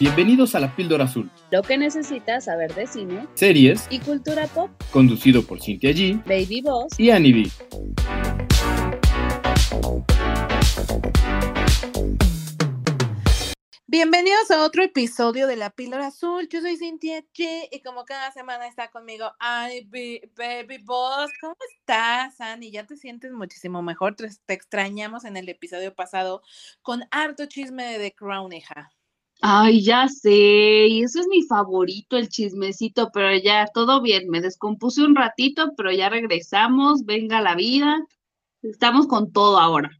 Bienvenidos a La Píldora Azul, Lo que necesitas saber de cine series y cultura pop. conducido por Cintia G Baby Boss. y Annie B. Bienvenidos a otro episodio de La Píldora Azul. Yo soy Cintia G y como cada semana está conmigo Annie B- Baby Boss. ¿Cómo estás, Annie? Ya te sientes muchísimo mejor. Te, te extrañamos en el episodio pasado con harto chisme de The Crown, hija. Ay, ya sé, y eso es mi favorito, el chismecito, pero ya todo bien, me descompuse un ratito, pero ya regresamos, venga la vida, estamos con todo ahora.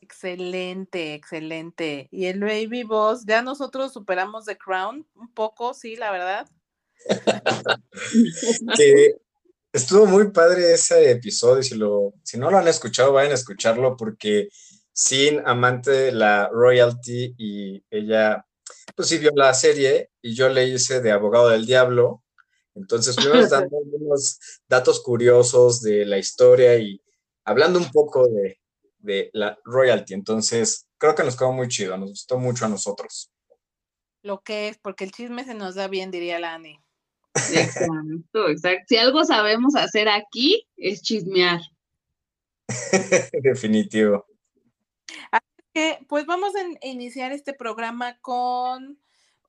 Excelente, excelente. Y el Baby Boss, ya nosotros superamos The Crown un poco, sí, la verdad. que estuvo muy padre ese episodio. Si, lo, si no lo han escuchado, vayan a escucharlo porque Sin, amante de la royalty, y ella, pues sí vio la serie y yo le hice de abogado del diablo. Entonces fuimos dando unos datos curiosos de la historia y hablando un poco de, de la royalty. Entonces creo que nos quedó muy chido, nos gustó mucho a nosotros. Lo que es, porque el chisme se nos da bien, diría la Annie. Exacto, exacto. Si algo sabemos hacer aquí es chismear. Definitivo. Pues vamos a in- iniciar este programa con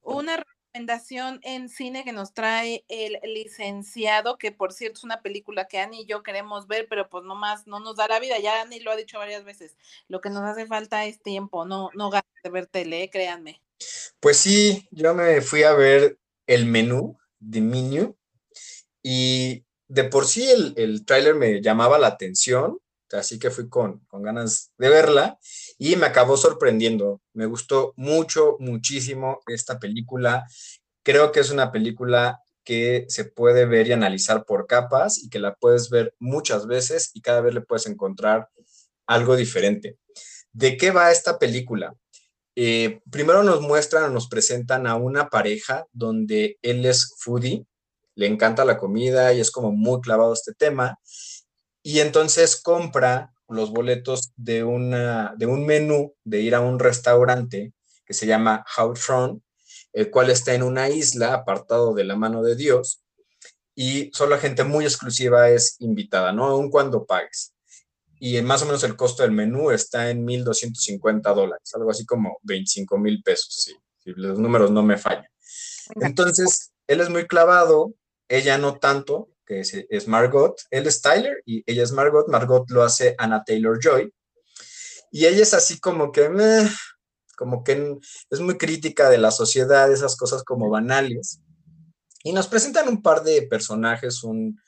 una recomendación en cine que nos trae el licenciado, que por cierto es una película que Annie y yo queremos ver, pero pues nomás no nos da la vida, ya Annie lo ha dicho varias veces, lo que nos hace falta es tiempo, no, no ganas de ver tele, eh, créanme. Pues sí, yo me fui a ver el menú, The Menu, y de por sí el, el tráiler me llamaba la atención, así que fui con, con ganas de verla y me acabó sorprendiendo. Me gustó mucho, muchísimo esta película. Creo que es una película que se puede ver y analizar por capas y que la puedes ver muchas veces y cada vez le puedes encontrar algo diferente. ¿De qué va esta película? Eh, primero nos muestran o nos presentan a una pareja donde él es foodie, le encanta la comida y es como muy clavado este tema. Y entonces compra los boletos de, una, de un menú de ir a un restaurante que se llama Hautron, el cual está en una isla apartado de la mano de Dios y solo gente muy exclusiva es invitada, ¿no? Aun cuando pagues y más o menos el costo del menú está en 1.250 dólares, algo así como 25 mil pesos, sí, si los números no me fallan. Entonces, él es muy clavado, ella no tanto, que es, Margot, él es Tyler y ella es Margot, Margot lo hace Anna Taylor Joy, y ella es así como que, como que es muy crítica de la sociedad, esas cosas como banales, y nos presentan un par de personajes, un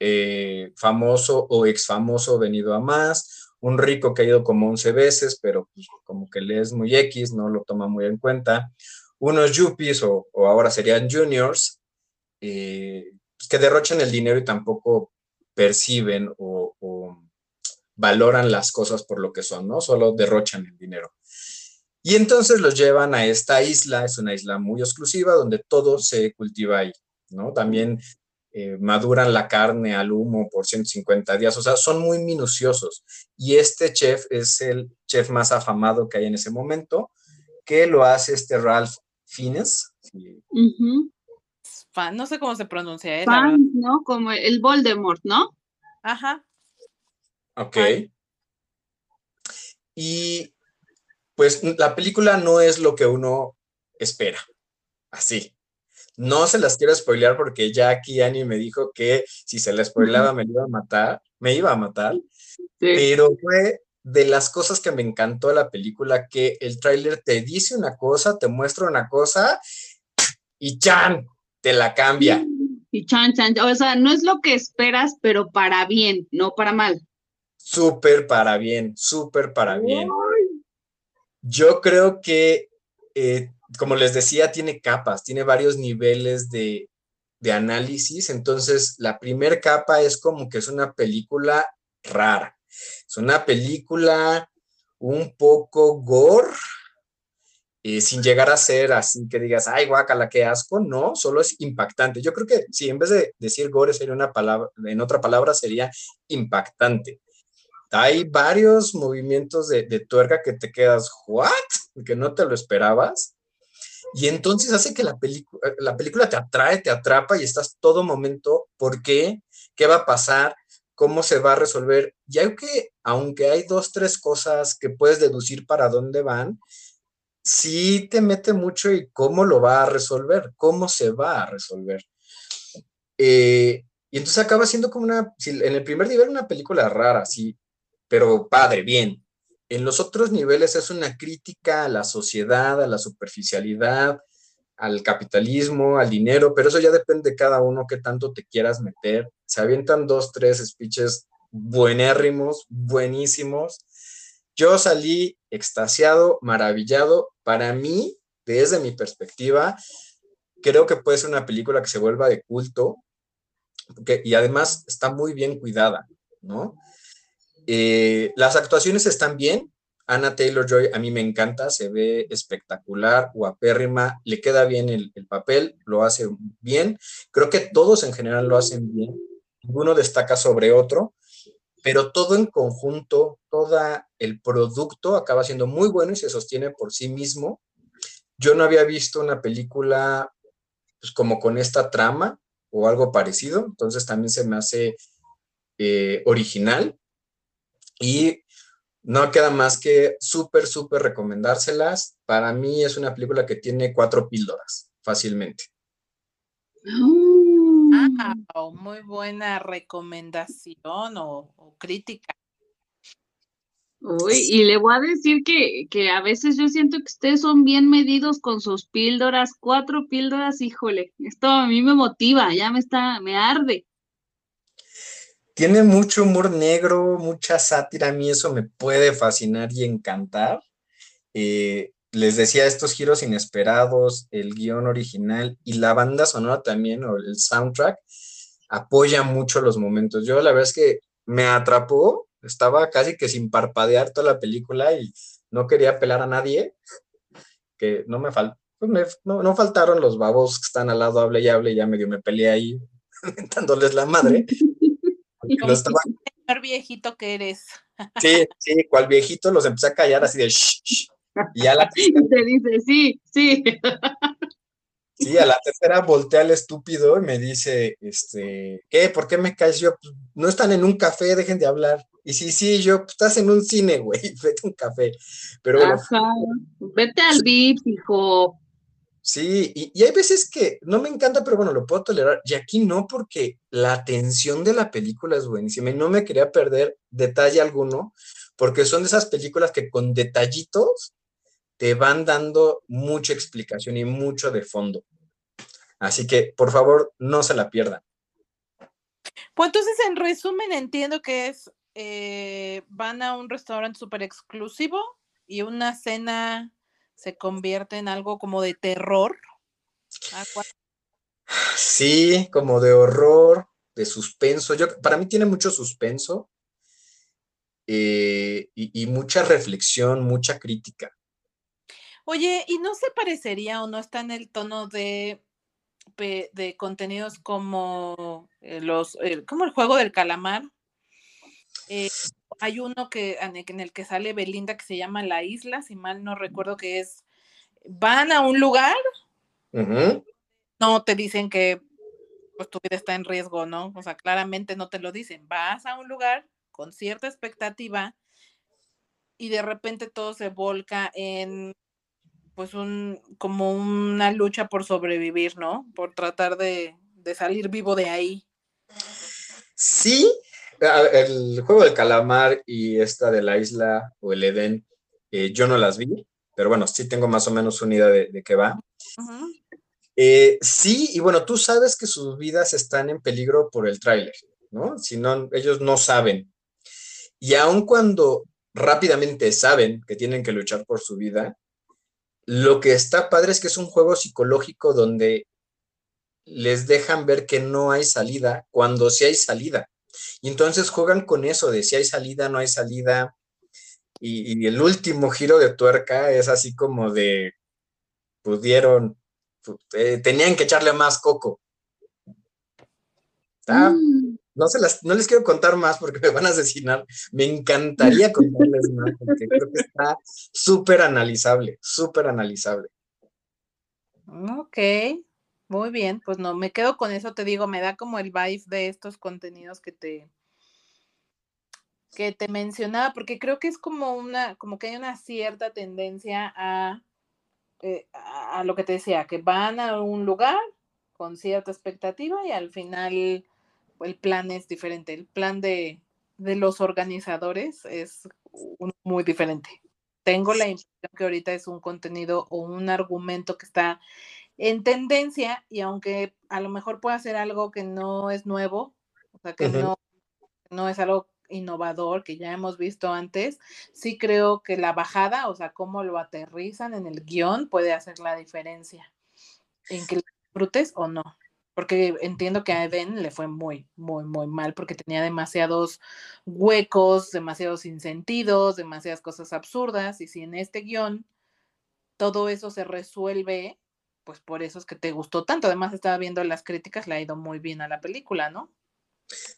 eh, famoso o ex famoso venido a más, un rico que ha ido como 11 veces, pero pues, como que le es muy X, no lo toma muy en cuenta, unos yuppies o, o ahora serían juniors, eh, pues, que derrochan el dinero y tampoco perciben o, valoran las cosas por lo que son, ¿no? Solo derrochan el dinero. Y entonces los llevan a esta isla, es una isla muy exclusiva donde todo se cultiva ahí, ¿no? También eh, maduran la carne al humo por 150 días, o sea, son muy minuciosos. Y este chef es el chef más afamado que hay en ese momento, que lo hace este Ralph Fiennes. Ujú. Fan, no sé cómo se pronuncia, ¿eh? Fan, ¿no? Como el Voldemort, ¿no? Ajá. Ok. Y pues la película no es lo que uno espera, así. No se las quiero spoilear porque ya aquí Annie me dijo que si se la spoileaba me iba a matar, me iba a matar, Sí. pero fue de las cosas que me encantó de la película que el tráiler te dice una cosa, te muestra una cosa y ¡chan! Te la cambia. Y chan, chan, o sea, no es lo que esperas, pero para bien, no para mal. Súper para bien, súper para bien. Yo creo que, eh, como les decía, tiene capas, tiene varios niveles de, de análisis. Entonces, la primera capa es como que es una película rara. Es una película un poco gore, eh, sin llegar a ser así que digas, ay, guácala, qué asco. No, solo es impactante. Yo creo que si en vez de decir gore sería una palabra, en otra palabra sería impactante hay varios movimientos de, de, tuerca que te quedas, ¿what? Que no te lo esperabas. Y entonces hace que la, película la película te atrae, te atrapa y estás todo momento, ¿por qué? ¿Qué va a pasar? ¿Cómo se va a resolver? Y hay que, aunque hay dos, tres cosas que puedes deducir para dónde van, sí te mete mucho y cómo lo va a resolver, cómo se va a resolver. Eh, y entonces acaba siendo como una, en el primer nivel una película rara, sí, pero padre, bien. En los otros niveles es una crítica a la sociedad, a la superficialidad, al capitalismo, al dinero, pero eso ya depende de cada uno qué tanto te quieras meter. Se avientan dos, tres speeches buenérrimos, buenísimos. Yo salí extasiado, maravillado. Para mí, desde mi perspectiva, creo que puede ser una película que se vuelva de culto y además está muy bien cuidada, ¿no? Eh, las actuaciones están bien. Anna Taylor Joy a mí me encanta, se ve espectacular, guapérrima, le queda bien el, el papel, lo hace bien. Creo que todos en general lo hacen bien. Ninguno destaca sobre otro pero todo en conjunto, todo el producto acaba siendo muy bueno y se sostiene por sí mismo. Yo no había visto una película pues, como con esta trama o algo parecido, entonces también se me hace eh, original y no queda más que súper, súper recomendárselas. Para mí es una película que tiene cuatro píldoras fácilmente. Oh. Muy buena recomendación o, crítica. Uy, y le voy a decir que, que, a veces yo siento que ustedes son bien medidos con sus píldoras, cuatro píldoras, híjole, esto a mí me motiva, ya me está, me arde. Tiene mucho humor negro, mucha sátira, a mí eso me puede fascinar y encantar. Eh, les decía, estos giros inesperados, el guion original y la banda sonora también, o el soundtrack, apoya mucho los momentos. Yo la verdad es que me atrapó, estaba casi que sin parpadear toda la película y no quería pelar a nadie, que no me faltó. Pues no, faltaron los babos que están al lado, hable y hable, y ya medio me peleé ahí, dándoles la madre. Como estaba... el viejito que eres. Sí, sí, cual viejito los empecé a callar así de shh, y a la Te dice, sí, sí. Sí, a la tercera voltea al estúpido y me dice, este, ¿qué? ¿Por qué me caes? Yo, pues, no están en un café, dejen de hablar. Y sí, sí, yo, pues, estás en un cine, güey, vete a un café. Pero Ajá. vete al VIP, hijo. Sí, y, y, hay veces que no me encanta, pero bueno, lo puedo tolerar. Y aquí no, porque la atención de la película es buenísima y no me quería perder detalle alguno, porque son de esas películas que con detallitos te van dando mucha explicación y mucho de fondo. Así que, por favor, no se la pierdan. Pues entonces, en resumen, entiendo que es, eh, van a un restaurante súper exclusivo y una cena se convierte en algo como de terror. Sí, como de horror, de suspenso. Yo, para mí tiene mucho suspenso eh, y mucha reflexión, mucha crítica. Oye, ¿y no se parecería o no está en el tono de, de contenidos como eh, los, como el juego del calamar? Eh, hay uno que en el que sale Belinda que se llama La Isla, si mal no recuerdo que es, van a un lugar, no te dicen que pues, tu vida está en riesgo, ¿no? O sea, claramente no te lo dicen, vas a un lugar con cierta expectativa y de repente todo se volca en pues un, como una lucha por sobrevivir, ¿no? Por tratar de, salir vivo de ahí. Sí, el juego del calamar y esta de la isla o el Edén, eh, yo no las vi, pero bueno, sí tengo más o menos una idea de, qué va. Eh, sí, y bueno, tú sabes que sus vidas están en peligro por el tráiler, ¿no? Si no, ellos no saben. Y aun cuando rápidamente saben que tienen que luchar por su vida, lo que está padre es que es un juego psicológico donde les dejan ver que no hay salida cuando sí hay salida. Y entonces juegan con eso de si hay salida, no hay salida. Y, el último giro de tuerca es así como de pudieron, eh, tenían que echarle más coco. Mm no, se las, no les quiero contar más porque me van a asesinar. Me encantaría contarles más porque creo que está súper analizable, súper analizable. Ok, muy bien, pues no, me quedo con eso, te digo, me da como el vibe de estos contenidos que te que te mencionaba, porque creo que es como una, como que hay una cierta tendencia a, eh, a, a lo que te decía, que van a un lugar con cierta expectativa y al final el plan es diferente. El plan de, de los organizadores es un- muy diferente. Tengo la impresión que ahorita es un contenido o un argumento que está en tendencia y aunque a lo mejor pueda ser algo que no es nuevo, o sea, que no, no es algo innovador que ya hemos visto antes, sí creo que la bajada, o sea, cómo lo aterrizan en el guion puede hacer la diferencia en que lo disfrutes o no. Porque entiendo que a Eden le fue muy, muy, muy mal porque tenía demasiados huecos, demasiados sinsentidos, demasiadas cosas absurdas. Y si en este guion todo eso se resuelve, pues por eso es que te gustó tanto. Además, estaba viendo las críticas, le ha ido muy bien a la película, ¿no?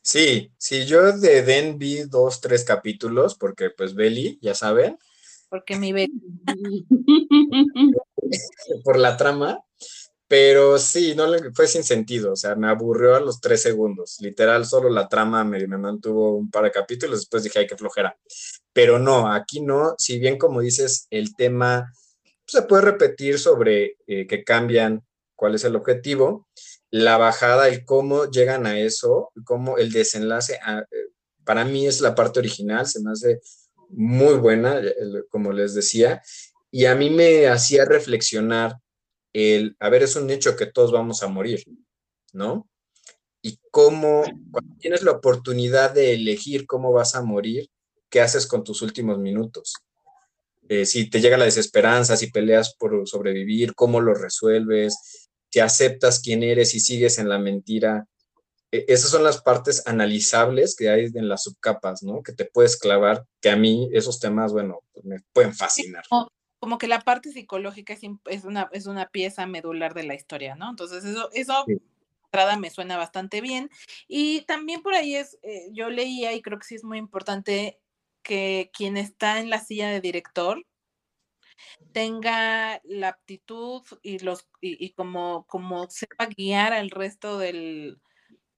Sí, sí, yo de Den vi dos, tres capítulos, porque pues Belly, ya saben, Porque mi be- por la trama, pero sí, no fue sin sentido, o sea, me aburrió a los tres segundos, literal, solo la trama me, me mantuvo un par de capítulos, después dije, ay, qué flojera, pero no, aquí no, si bien como dices, el tema pues, se puede repetir sobre eh, que cambian cuál es el objetivo, la bajada, el cómo llegan a eso, cómo el desenlace, a- eh, para mí es la parte original, se me hace muy buena, como les decía, y a mí me hacía reflexionar el, a ver, es un hecho que todos vamos a morir, ¿no? Y cómo, cuando tienes la oportunidad de elegir cómo vas a morir, ¿qué haces con tus últimos minutos? Eh, si te llega la desesperanza, si peleas por sobrevivir, cómo lo resuelves, si aceptas quién eres y sigues en la mentira. E- esas son las partes analizables que hay en las subcapas, ¿no? Que te puedes clavar, que a mí esos temas, bueno, pues me pueden fascinar. Como que la parte psicológica es, es una, es una pieza medular de la historia, ¿no? Entonces, eso, eso Sí. entrada me suena bastante bien. Y también por ahí es, eh, yo leía y creo que sí es muy importante que quien está en la silla de director tenga la aptitud y los y, y como, como sepa guiar al resto del,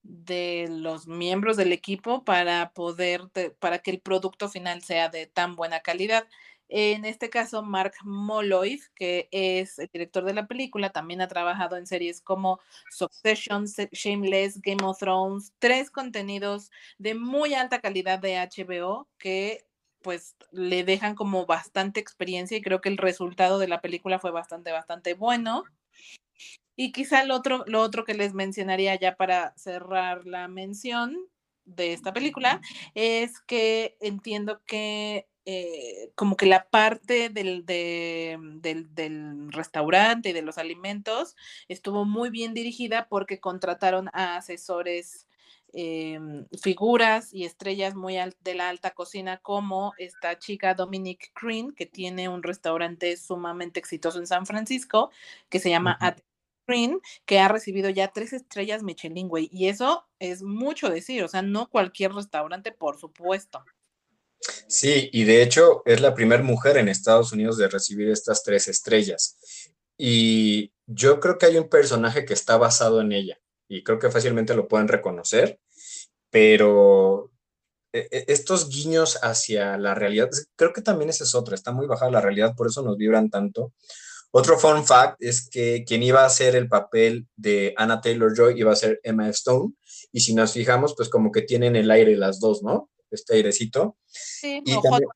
de los miembros del equipo para poder, para que el producto final sea de tan buena calidad. En este caso, Mark Moloy, que es el director de la película, también ha trabajado en series como Succession, Shameless, Game of Thrones, tres contenidos de muy alta calidad de HBO que pues le dejan como bastante experiencia y creo que el resultado de la película fue bastante, bastante bueno. Y quizá lo otro, lo otro que les mencionaría ya para cerrar la mención de esta película es que entiendo que eh, como que la parte del, de- del, del restaurante y de los alimentos estuvo muy bien dirigida porque contrataron a asesores, em, figuras y estrellas muy de la alta cocina como esta chica Dominique Green, que tiene un restaurante sumamente exitoso en San Francisco, que se llama. At Green, que ha recibido ya tres estrellas Michelin, güey. Y eso es mucho decir, o sea, no cualquier restaurante, por supuesto. Sí, y de hecho es la primera mujer en Estados Unidos de recibir estas tres estrellas. Y yo creo que hay un personaje que está basado en ella, y creo que fácilmente lo pueden reconocer, pero e- e- estos guiños hacia la realidad, creo que también esa es otra, está muy bajada la realidad, por eso nos vibran tanto. Otro fun fact es que quien iba a hacer el papel de Anna Taylor-Joy iba a ser Emma Stone, y si nos fijamos, pues como que tienen el aire las dos, ¿no? Este airecito. Sí, Y también,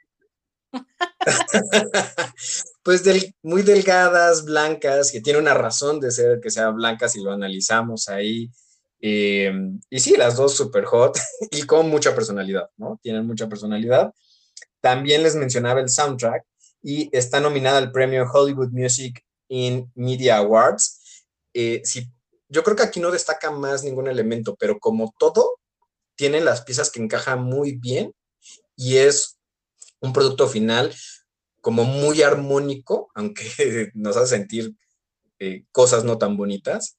pues del- muy delgadas, blancas, que tiene una razón de ser que sean blancas si lo analizamos ahí. Eh, y sí, las dos super hot y con mucha personalidad, ¿no? Tienen mucha personalidad. También les mencionaba el soundtrack y está nominada al premio Hollywood Music in Media Awards. Eh, sí, yo creo que aquí no destaca más ningún elemento, pero como todo, tiene las piezas que encajan muy bien y es un producto final como muy armónico, aunque nos hace sentir eh, cosas no tan bonitas,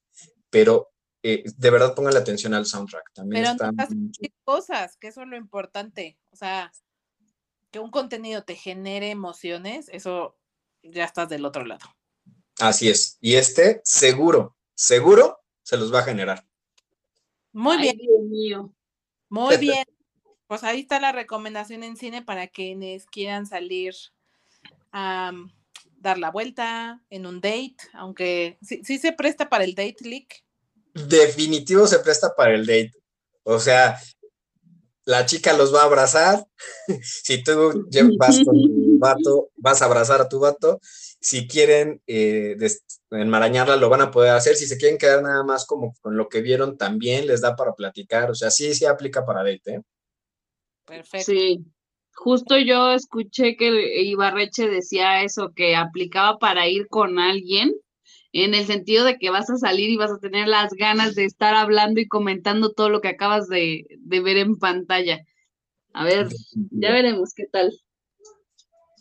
pero eh, de verdad pongan la atención al soundtrack. También pero está no hace muy chido. cosas, que eso es lo importante. O sea, que un contenido te genere emociones, eso ya estás del otro lado. Así es. Y este, seguro, seguro, se los va a generar. Muy Ay, bien, Dios mío. Muy bien. Pues ahí está la recomendación en cine para quienes quieran salir a mm, dar la vuelta en un date, aunque sí, sí se presta para el date leak. Definitivo se presta para el date. O sea, la chica los va a abrazar. si tú vas con tu vato, vas a abrazar a tu vato. Si quieren eh, enmarañarla, lo van a poder hacer. Si se quieren quedar nada más como con lo que vieron, también les da para platicar. O sea, sí, sí aplica para date. ¿eh? Perfecto. Sí, justo yo escuché que Ibarreche decía eso, que aplicaba para ir con alguien, en el sentido de que vas a salir y vas a tener las ganas de estar hablando y comentando todo lo que acabas de, ver en pantalla. A ver, ya veremos qué tal.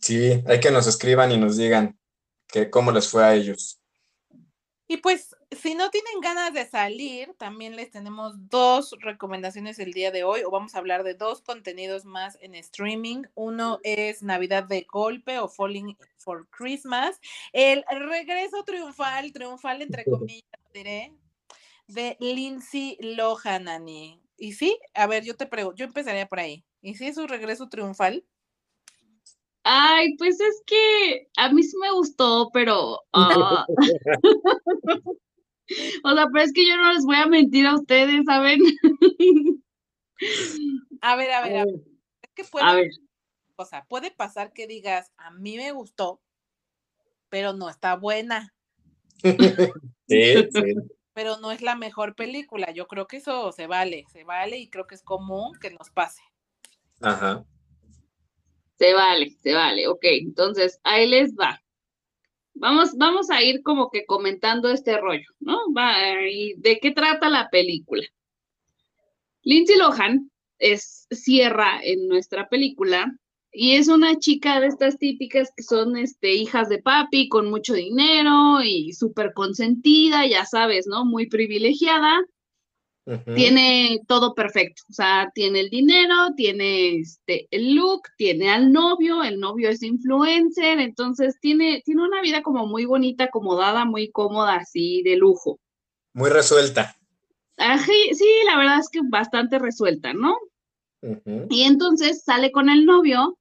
Sí, hay que nos escriban y nos digan que cómo les fue a ellos. Y pues, si no tienen ganas de salir, también les tenemos dos recomendaciones el día de hoy, o vamos a hablar de dos contenidos más en streaming. Uno es Navidad de Golpe o Falling for Christmas, el regreso triunfal, triunfal entre comillas, diré, de Lindsay Lohan, Ani. Y sí, a ver, yo te pregunto, yo empezaría por ahí. ¿Y si es su regreso triunfal? Ay, pues es que a mí sí me gustó, pero... ah, O sea, pero es que yo no les voy a mentir a ustedes, ¿saben? A ver, a ver, a ver. Es que puede A ver, o sea, puede pasar que digas, a mí me gustó, pero no está buena, Sí, sí. pero no es la mejor película. Yo creo que eso se vale, se vale y creo que es común que nos pase. Ajá. Se vale, se vale. Ok, entonces ahí les va. Vamos, vamos a ir como que comentando este rollo, ¿no? Va, ¿y ¿de qué trata la película? Lindsay Lohan es Sierra en nuestra película y es una chica de estas típicas que son este, hijas de papi con mucho dinero y súper consentida, ya sabes, ¿no? Muy privilegiada Tiene todo perfecto, o sea, tiene el dinero, tiene este el look, tiene al novio, el novio es influencer, entonces tiene, tiene una vida como muy bonita, acomodada, muy cómoda, así de lujo. Muy resuelta. Ají, sí, la verdad es que bastante resuelta, ¿no? Y entonces sale con el novio,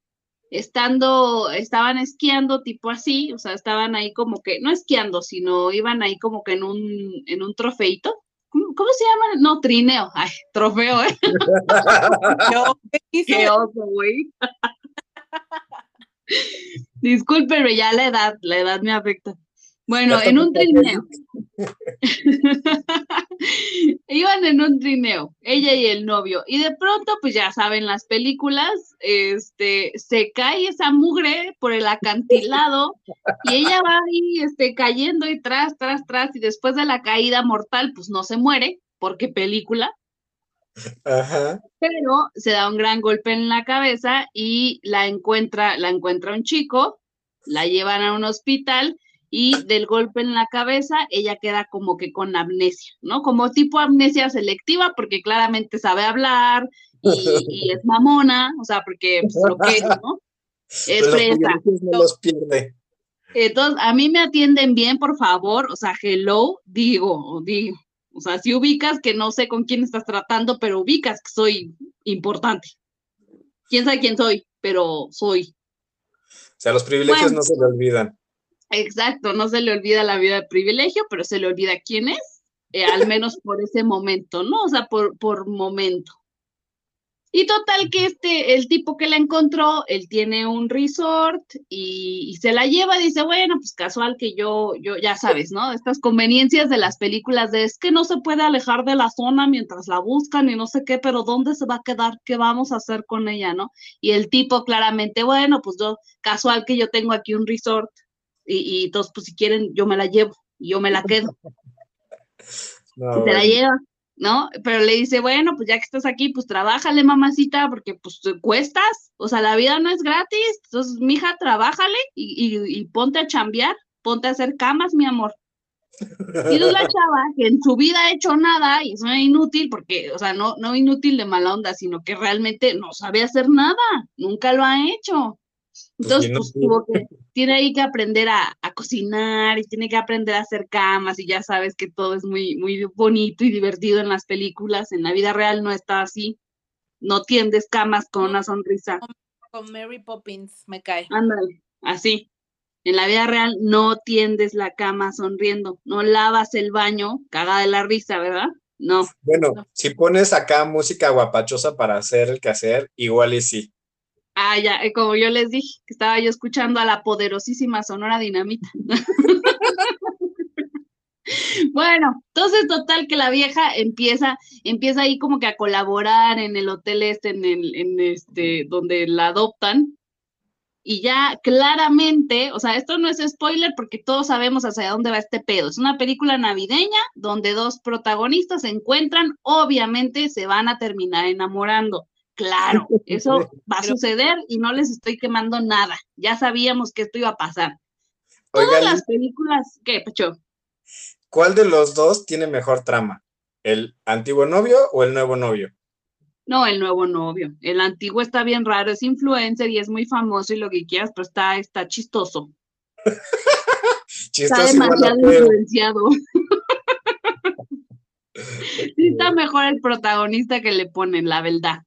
estando, estaban esquiando tipo así, o sea, estaban ahí como que, no esquiando, sino iban ahí como que en un, en un trofeito. ¿Cómo, se llama? No, trineo. Ay, trofeo, ¿eh? Yo ¿qué oso, güey. Discúlpenme, ya la edad, la edad me afecta. Bueno, en un trineo. Iban en un trineo, ella y el novio, y de pronto, pues ya saben las películas, este, se cae esa mugre por el acantilado y ella va ahí, este, cayendo y tras, tras, tras, y después de la caída mortal, pues no se muere, porque película, Ajá. pero se da un gran golpe en la cabeza y la encuentra, la encuentra un chico, la llevan a un hospital y del golpe en la cabeza ella queda como que con amnesia, ¿no? Como tipo amnesia selectiva porque claramente sabe hablar y, y es mamona, o sea, porque pues, lo que es, ¿no? Es los pierde. Entonces, a mí me atienden bien, por favor, o sea, hello, digo, digo, o sea, si ubicas que no sé con quién estás tratando, pero ubicas que soy importante. Quién sabe quién soy, pero soy. O sea, los privilegios Bueno. no se le olvidan. Exacto, no se le olvida la vida de privilegio, pero se le olvida quién es, eh, al menos por ese momento, ¿no? O sea, por, por momento. Y total que este, el tipo que la encontró, él tiene un resort y, y se la lleva, dice, bueno, pues casual que yo, yo, ya sabes, ¿no? Estas conveniencias de las películas de es que no se puede alejar de la zona mientras la buscan y no sé qué, pero ¿dónde se va a quedar? ¿Qué vamos a hacer con ella, no? Y el tipo claramente, bueno, pues yo, casual que yo tengo aquí un resort y, y entonces, pues si quieren, yo me la llevo y yo me la quedo No, se la lleva, ¿no? Pero le dice, bueno, pues ya que estás aquí, pues trabájale, mamacita, porque pues te cuestas, o sea, la vida no es gratis, entonces, mija, trabájale y, y, y ponte a chambear, ponte a hacer camas, mi amor. Y la chava, que en su vida ha hecho nada y es una inútil, porque, o sea, no, no inútil de mala onda, sino que realmente no sabe hacer nada, nunca lo ha hecho. Entonces, bien pues tuvo que, tiene ahí que aprender a, a cocinar y tiene que aprender a hacer camas y ya sabes que todo es muy, muy bonito y divertido en las películas. En la vida real no está así. No tiendes camas con una sonrisa. Con Mary Poppins me cae. Ándale, así. En la vida real no tiendes la cama sonriendo, no lavas el baño, caga de la risa, ¿verdad? No. Bueno, si pones acá música guapachosa para hacer el quehacer, igual y sí. Ah, ya, eh, como yo les dije, que estaba yo escuchando a la poderosísima Sonora Dinamita. bueno, entonces total que la vieja empieza, empieza ahí como que a colaborar en el hotel este, en el, en este, donde la adoptan, y ya claramente, o sea, esto no es spoiler porque todos sabemos hacia dónde va este pedo. Es una película navideña donde dos protagonistas se encuentran, obviamente se van a terminar enamorando. Claro, eso va a suceder y no les estoy quemando nada. Ya sabíamos que esto iba a pasar. Todas las películas, ¿qué, Pecho? ¿Cuál de los dos tiene mejor trama? ¿El antiguo novio o el nuevo novio? No, el nuevo novio. El antiguo está bien raro, es influencer y es muy famoso y lo que quieras, pero está, está chistoso. está demasiado influenciado. sí está mejor el protagonista que le ponen, la verdad.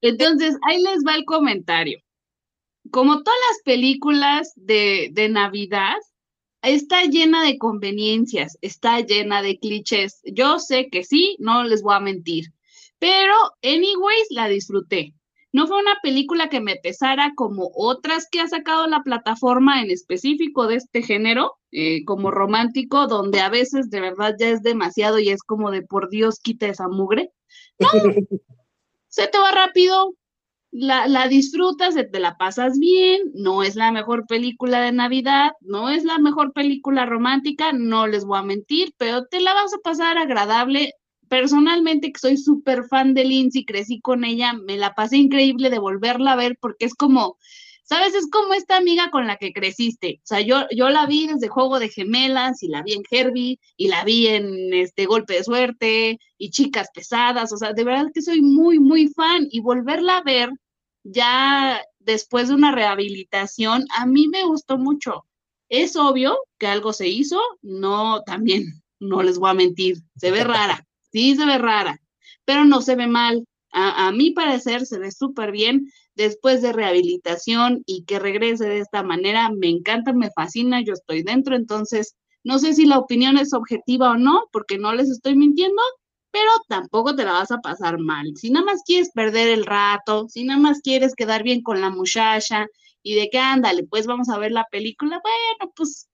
Entonces, ahí les va el comentario. Como todas las películas de, de Navidad, está llena de conveniencias, está llena de clichés. Yo sé que sí, no les voy a mentir, pero anyways la disfruté. No fue una película que me pesara como otras que ha sacado la plataforma en específico de este género, eh, como romántico, donde a veces de verdad ya es demasiado y es como de por Dios quita esa mugre. No, se te va rápido, la, la, disfrutas, te la pasas bien, no es la mejor película de Navidad, no es la mejor película romántica, no les voy a mentir, pero te la vas a pasar agradable. Personalmente, que soy súper fan de Lindsay, crecí con ella, me la pasé increíble de volverla a ver porque es como, ¿sabes? Es como esta amiga con la que creciste. O sea, yo, yo la vi desde Juego de Gemelas y la vi en Herbie y la vi en este Golpe de Suerte y Chicas Pesadas. O sea, de verdad que soy muy, muy fan y volverla a ver ya después de una rehabilitación, a mí me gustó mucho. Es obvio que algo se hizo, no, también, no les voy a mentir, se ve rara, sí se ve rara, pero no se ve mal. A, a mi parecer se ve súper bien después de rehabilitación y que regrese de esta manera, me encanta, me fascina, yo estoy dentro, entonces no sé si la opinión es objetiva o no, porque no les estoy mintiendo, pero tampoco te la vas a pasar mal. Si nada más quieres perder el rato, si nada más quieres quedar bien con la muchacha y de que ándale, pues vamos a ver la película, bueno, pues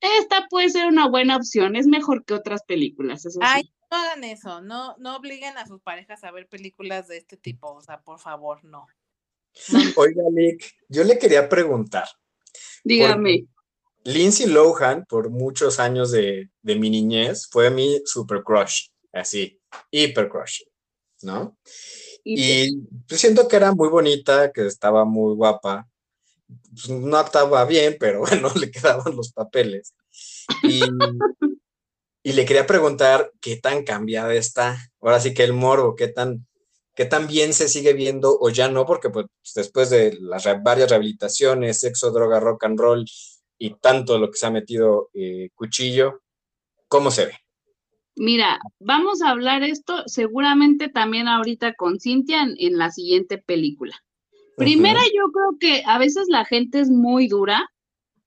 esta puede ser una buena opción, es mejor que otras películas. Ay, no hagan eso, no, no obliguen a sus parejas a ver películas de este tipo, o sea, por favor, no. Oiga, Nick, yo le quería preguntar. Dígame. Lindsay Lohan, por muchos años de, de mi niñez, fue mi super crush así, hiper crush, ¿no? Y pues siento que era muy bonita, que estaba muy guapa. Pues, no actuaba bien, pero bueno, le quedaban los papeles. Y, y, le quería preguntar qué tan cambiada está. Ahora sí que el morbo, qué tan, qué tan bien se sigue viendo o ya no, porque pues después de las varias rehabilitaciones, sexo, droga, rock and roll y tanto lo que se ha metido eh, cuchillo, ¿cómo se ve? Mira, vamos a hablar esto seguramente también ahorita con Cintia en, la siguiente película. Primera, yo creo que a veces la gente es muy dura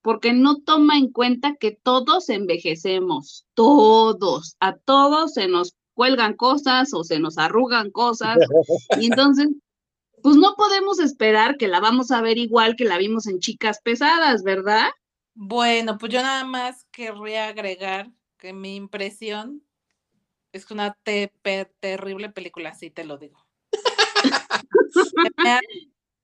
porque no toma en cuenta que todos envejecemos, todos, a todos se nos cuelgan cosas o se nos arrugan cosas. y entonces, pues no podemos esperar que la vamos a ver igual que la vimos en Chicas Pesadas, ¿verdad? Bueno, pues yo nada más querría agregar que mi impresión es una terrible película, sí te lo digo.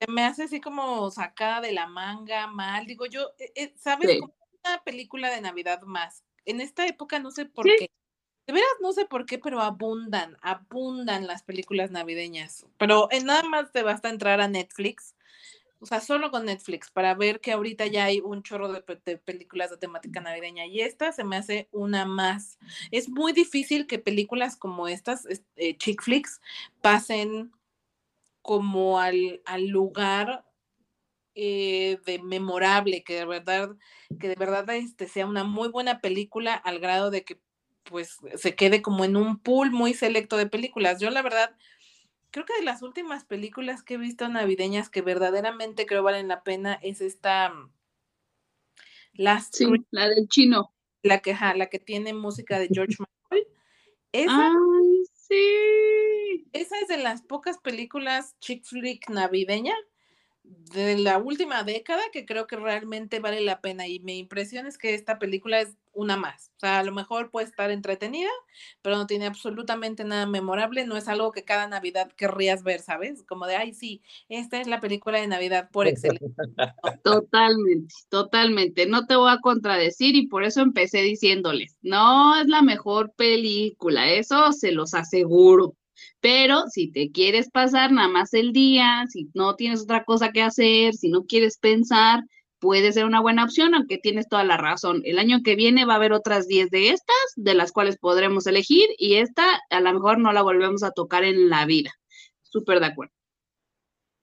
me, hace, así como sacada de la manga, mal. Digo yo, eh, eh, ¿sabes? Como una película de Navidad más. En esta época no sé por qué. De veras no sé por qué, pero abundan, abundan las películas navideñas. Pero en nada más te basta entrar a Netflix o sea, solo con Netflix, para ver que ahorita ya hay un chorro de, películas de temática navideña y esta se me hace una más. Es muy difícil que películas como estas, eh, chick flicks, pasen como al, al lugar eh, de memorable, que de verdad, que de verdad este, sea una muy buena película al grado de que pues se quede como en un pool muy selecto de películas. Yo la verdad creo que de las últimas películas que he visto navideñas que verdaderamente creo valen la pena es esta mm, Last Sí, Christmas, la del chino. la que la que tiene música de George Michael. Esa, Ay, sí. esa es de las pocas películas chick flick navideña de la última década que creo que realmente vale la pena y mi impresión es que esta película es una más. O sea, a lo mejor puede estar entretenida, pero no tiene absolutamente nada memorable, no es algo que cada Navidad querrías ver, ¿sabes? Como de, ay, sí, esta es la película de Navidad por excelencia. Totalmente, totalmente. No te voy a contradecir y por eso empecé diciéndoles, no es la mejor película, eso se los aseguro. Pero si te quieres pasar nada más el día, si no tienes otra cosa que hacer, si no quieres pensar, puede ser una buena opción, aunque tienes toda la razón. El año que viene va a haber otras 10 de estas, de las cuales podremos elegir, y esta a lo mejor no la volvemos a tocar en la vida. Súper de acuerdo.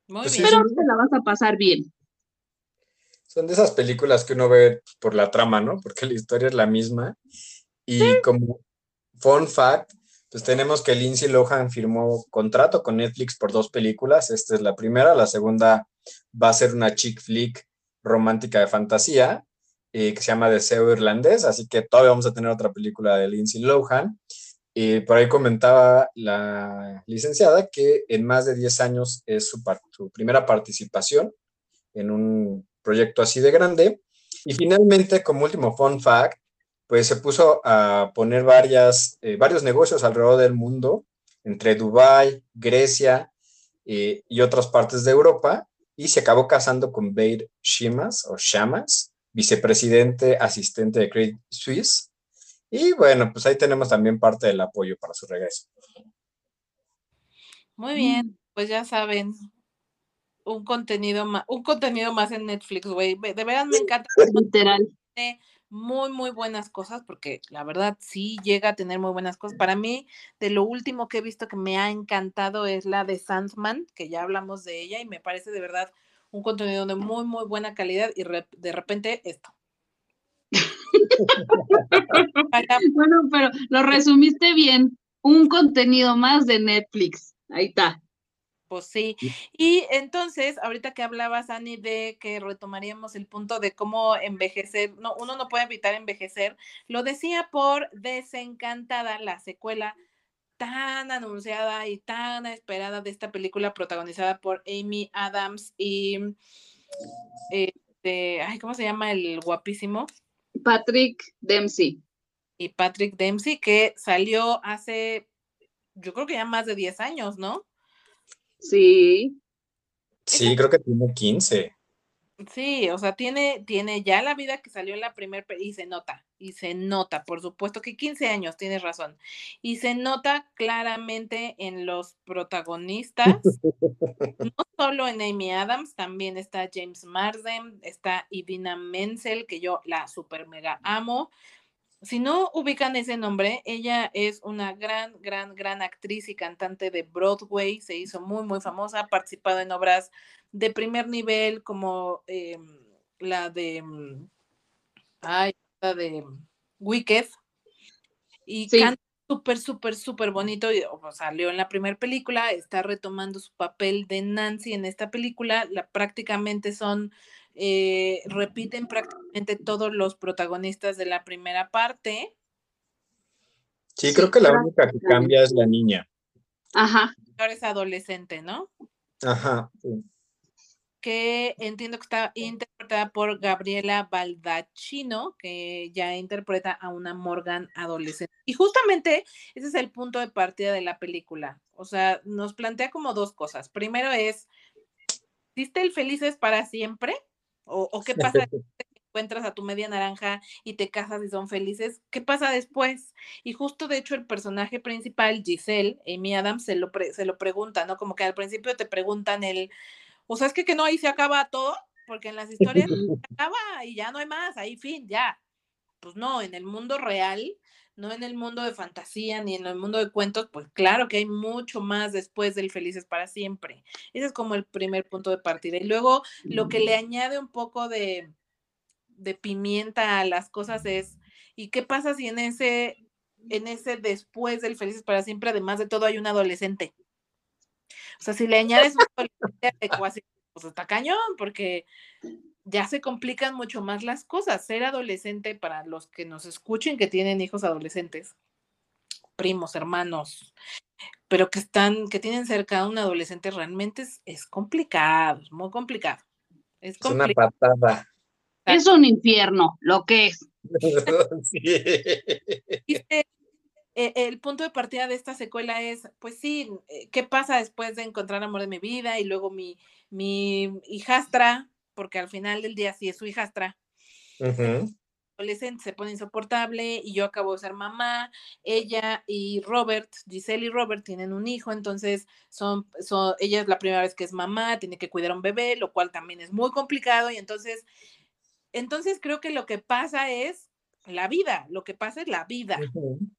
Muy Pues sí, bien. Pero te la vas a pasar bien. Son de esas películas que uno ve por la trama, ¿no? Porque la historia es la misma. Y como fun fact, pues tenemos que Lindsay Lohan firmó contrato con Netflix por dos películas. Esta es la primera, la segunda va a ser una chick flick romántica de fantasía eh, que se llama Deseo Irlandés, así que todavía vamos a tener otra película de Lindsay Lohan. Y por ahí comentaba la licenciada que en más de 10 años es su primera participación en un proyecto así de grande. Y finalmente, como último fun fact, pues se puso a poner varias, eh, varios negocios alrededor del mundo, entre Dubái, Grecia eh, y otras partes de Europa, y se acabó casando con Beir Shimas o Shamas, vicepresidente asistente de Credit Suisse. Y bueno, pues ahí tenemos también parte del apoyo para su regreso. Muy bien, pues ya saben, un contenido más, un contenido más en Netflix, güey. De verdad me encanta Literal. Muy, muy buenas cosas, porque la verdad sí llega a tener muy buenas cosas. Para mí, de lo último que he visto que me ha encantado es la de Sandman, que ya hablamos de ella, y me parece de verdad un contenido de muy, muy buena calidad, y de repente esto. Bueno, pero lo resumiste bien. Un contenido más de Netflix. Ahí está. Pues sí. Y entonces, ahorita que hablabas, Ani, de que retomaríamos el punto de cómo envejecer, no, uno no puede evitar envejecer, lo decía por Desencantada, la secuela tan anunciada y tan esperada de esta película protagonizada por Amy Adams y este, ay, ¿cómo se llama el guapísimo? Patrick Dempsey. Y Patrick Dempsey, que salió hace, yo creo que ya más de 10 años, ¿no? Sí. Sí, creo que tiene 15. Sí, o sea, tiene, tiene ya la vida que salió en la primera y se nota, y se nota, por supuesto que 15 años, tienes razón, y se nota claramente en los protagonistas, no solo en Amy Adams, también está James Marsden, está Idina Menzel, que yo la super mega amo. Si no ubican ese nombre, ella es una gran, gran, gran actriz y cantante de Broadway, se hizo muy, muy famosa, ha participado en obras de primer nivel como eh, la de, mm, ay, la de Wicked, y Sí. canta súper, súper, súper bonito, y o, salió en la primera película, está retomando su papel de Nancy en esta película, la, prácticamente son, eh, repiten prácticamente todos los protagonistas de la primera parte, Sí, Sí, creo que la única que cambia es la niña. Ajá. ahora es adolescente, ¿no? Ajá. sí. que entiendo que está interpretada por Gabriela Baldacchino, que ya interpreta a una Morgan adolescente. Y justamente ese es el punto de partida de la película. O sea, nos plantea como dos cosas. Primero es, ¿existe el felices para siempre? ¿O, o qué pasa si encuentras a tu media naranja y te casas y son felices? ¿Qué pasa después? Y justo de hecho el personaje principal, Giselle, Amy Adams, se lo, pre- se lo pregunta, ¿no? Como que al principio te preguntan el, o sea, es que, que no, ahí se acaba todo, porque en las historias se acaba y ya no hay más, ahí fin, ya. pues no, en el mundo real, no en el mundo de fantasía ni en el mundo de cuentos, pues claro que hay mucho más después del Felices para siempre. Ese es como el primer punto de partida. Y luego lo que le añade un poco de, de pimienta a las cosas es, ¿y qué pasa si en ese, en ese después del Felices para siempre, además de todo, hay un adolescente? O sea, si le añades un adolescente pues está cañón, porque ya se complican mucho más las cosas. Ser adolescente, para los que nos escuchen que tienen hijos adolescentes, primos, hermanos, pero que están, que tienen cerca a un adolescente, realmente es, complicado, es muy complicado. Es, una patada. Es un infierno, lo que es. E, el punto de partida de esta secuela es, pues sí, eh, ¿qué pasa después de encontrar amor de mi vida? Y luego mi, mi hijastra, porque al final del día sí es su hijastra. Adolescente se pone insoportable y yo acabo de ser mamá. Ella y Robert, Giselle y Robert tienen un hijo, entonces son, son, ella es la primera vez que es mamá, tiene que cuidar a un bebé, lo cual también es muy complicado. Y entonces, entonces creo que lo que pasa es la vida, lo que pasa es la vida,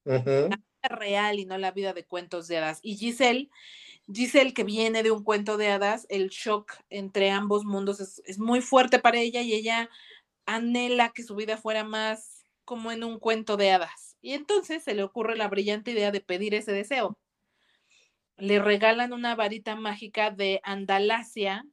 la vida real y no la vida de cuentos de hadas. Y Giselle, Giselle que viene de un cuento de hadas, el shock entre ambos mundos es, muy fuerte para ella y ella anhela que su vida fuera más como en un cuento de hadas. Y entonces se le ocurre la brillante idea de pedir ese deseo. Le regalan una varita mágica de Andalasia.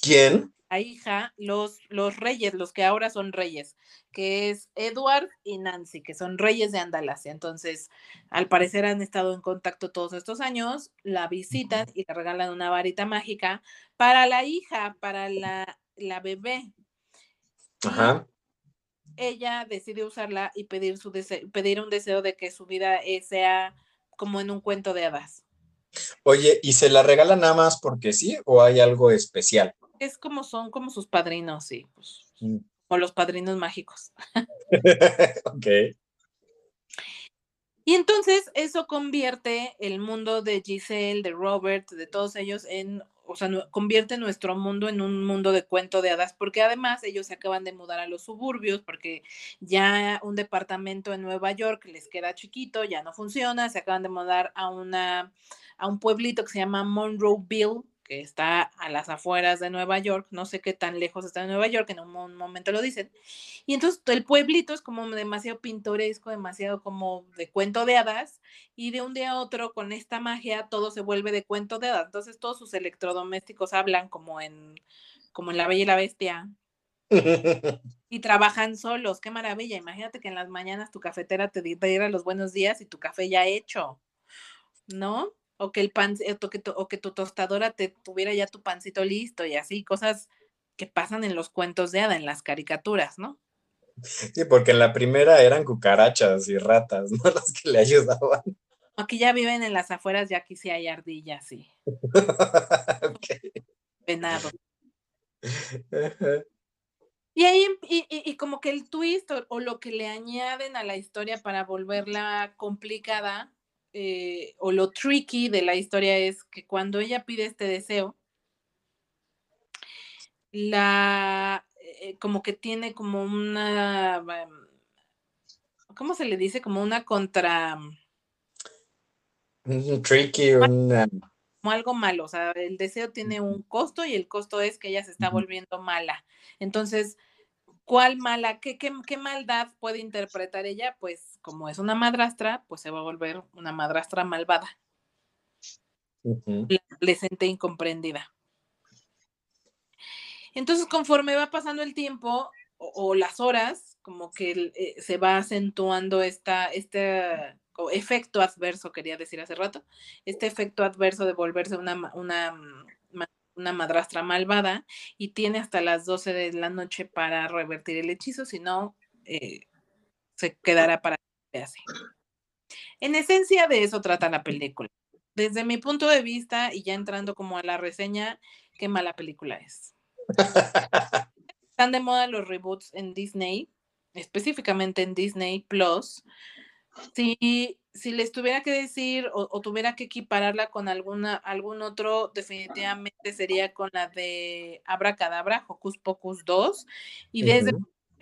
¿Quién? Hija los, los reyes, los que ahora son reyes, que es Edward y Nancy, que son reyes de Andalasia. Entonces, al parecer han estado en contacto todos estos años, la visitan y le regalan una varita mágica para la hija, para la, la bebé. Ajá. Ella decide usarla y pedir, su pedir un deseo de que su vida eh, sea como en un cuento de hadas. Oye, ¿y se la regalan nada más porque sí o hay algo especial? Es como son como sus padrinos, sí, pues, mm. o los padrinos mágicos. ok. Y entonces eso convierte el mundo de Giselle, de Robert, de todos ellos en, o sea, convierte nuestro mundo en un mundo de cuento de hadas, porque además ellos se acaban de mudar a los suburbios, porque ya un departamento en Nueva York les queda chiquito, ya no funciona, se acaban de mudar a una, a un pueblito que se llama Monroeville, que está a las afueras de Nueva York, no sé qué tan lejos está de Nueva York, en un momento lo dicen. Y entonces el pueblito es como demasiado pintoresco, demasiado como de cuento de hadas, y de un día a otro con esta magia todo se vuelve de cuento de hadas. Entonces todos sus electrodomésticos hablan como en, como en La Bella y la Bestia. y trabajan solos, qué maravilla. Imagínate que en las mañanas tu cafetera te diera los buenos días y tu café ya hecho, ¿no? O que el pan, o que, tu, o que tu tostadora te tuviera ya tu pancito listo y así, cosas que pasan en los cuentos de hada, en las caricaturas, ¿no? Sí, porque en la primera eran cucarachas y ratas, ¿no? Las que le ayudaban. Aquí ya viven en las afueras, ya aquí sí hay ardillas, sí. Venado. Y ahí, y, y, como que el twist o, lo que le añaden a la historia para volverla complicada eh, o lo tricky de la historia es que cuando ella pide este deseo, la eh, como que tiene como una ¿cómo se le dice? como una contra tricky una... como algo malo, o sea, el deseo tiene un costo y el costo es que ella se está volviendo mala. Entonces, ¿cuál mala, qué, qué, qué maldad puede interpretar ella? Pues como es una madrastra, pues se va a volver una madrastra malvada. La adolescente incomprendida. Entonces, conforme va pasando el tiempo o, las horas, como que eh, se va acentuando esta, este efecto adverso, quería decir hace rato, este efecto adverso de volverse una, una, una madrastra malvada y tiene hasta las 12 de la noche para revertir el hechizo, si no, eh, se quedará para En esencia de eso trata la película. Desde mi punto de vista, y ya entrando como a la reseña, qué mala película es. Están de moda los reboots en Disney, específicamente en Disney Plus. Si, si les tuviera que decir o, tuviera que equipararla con alguna, algún otro, definitivamente sería con la de Abracadabra, Hocus Pocus 2. Y desde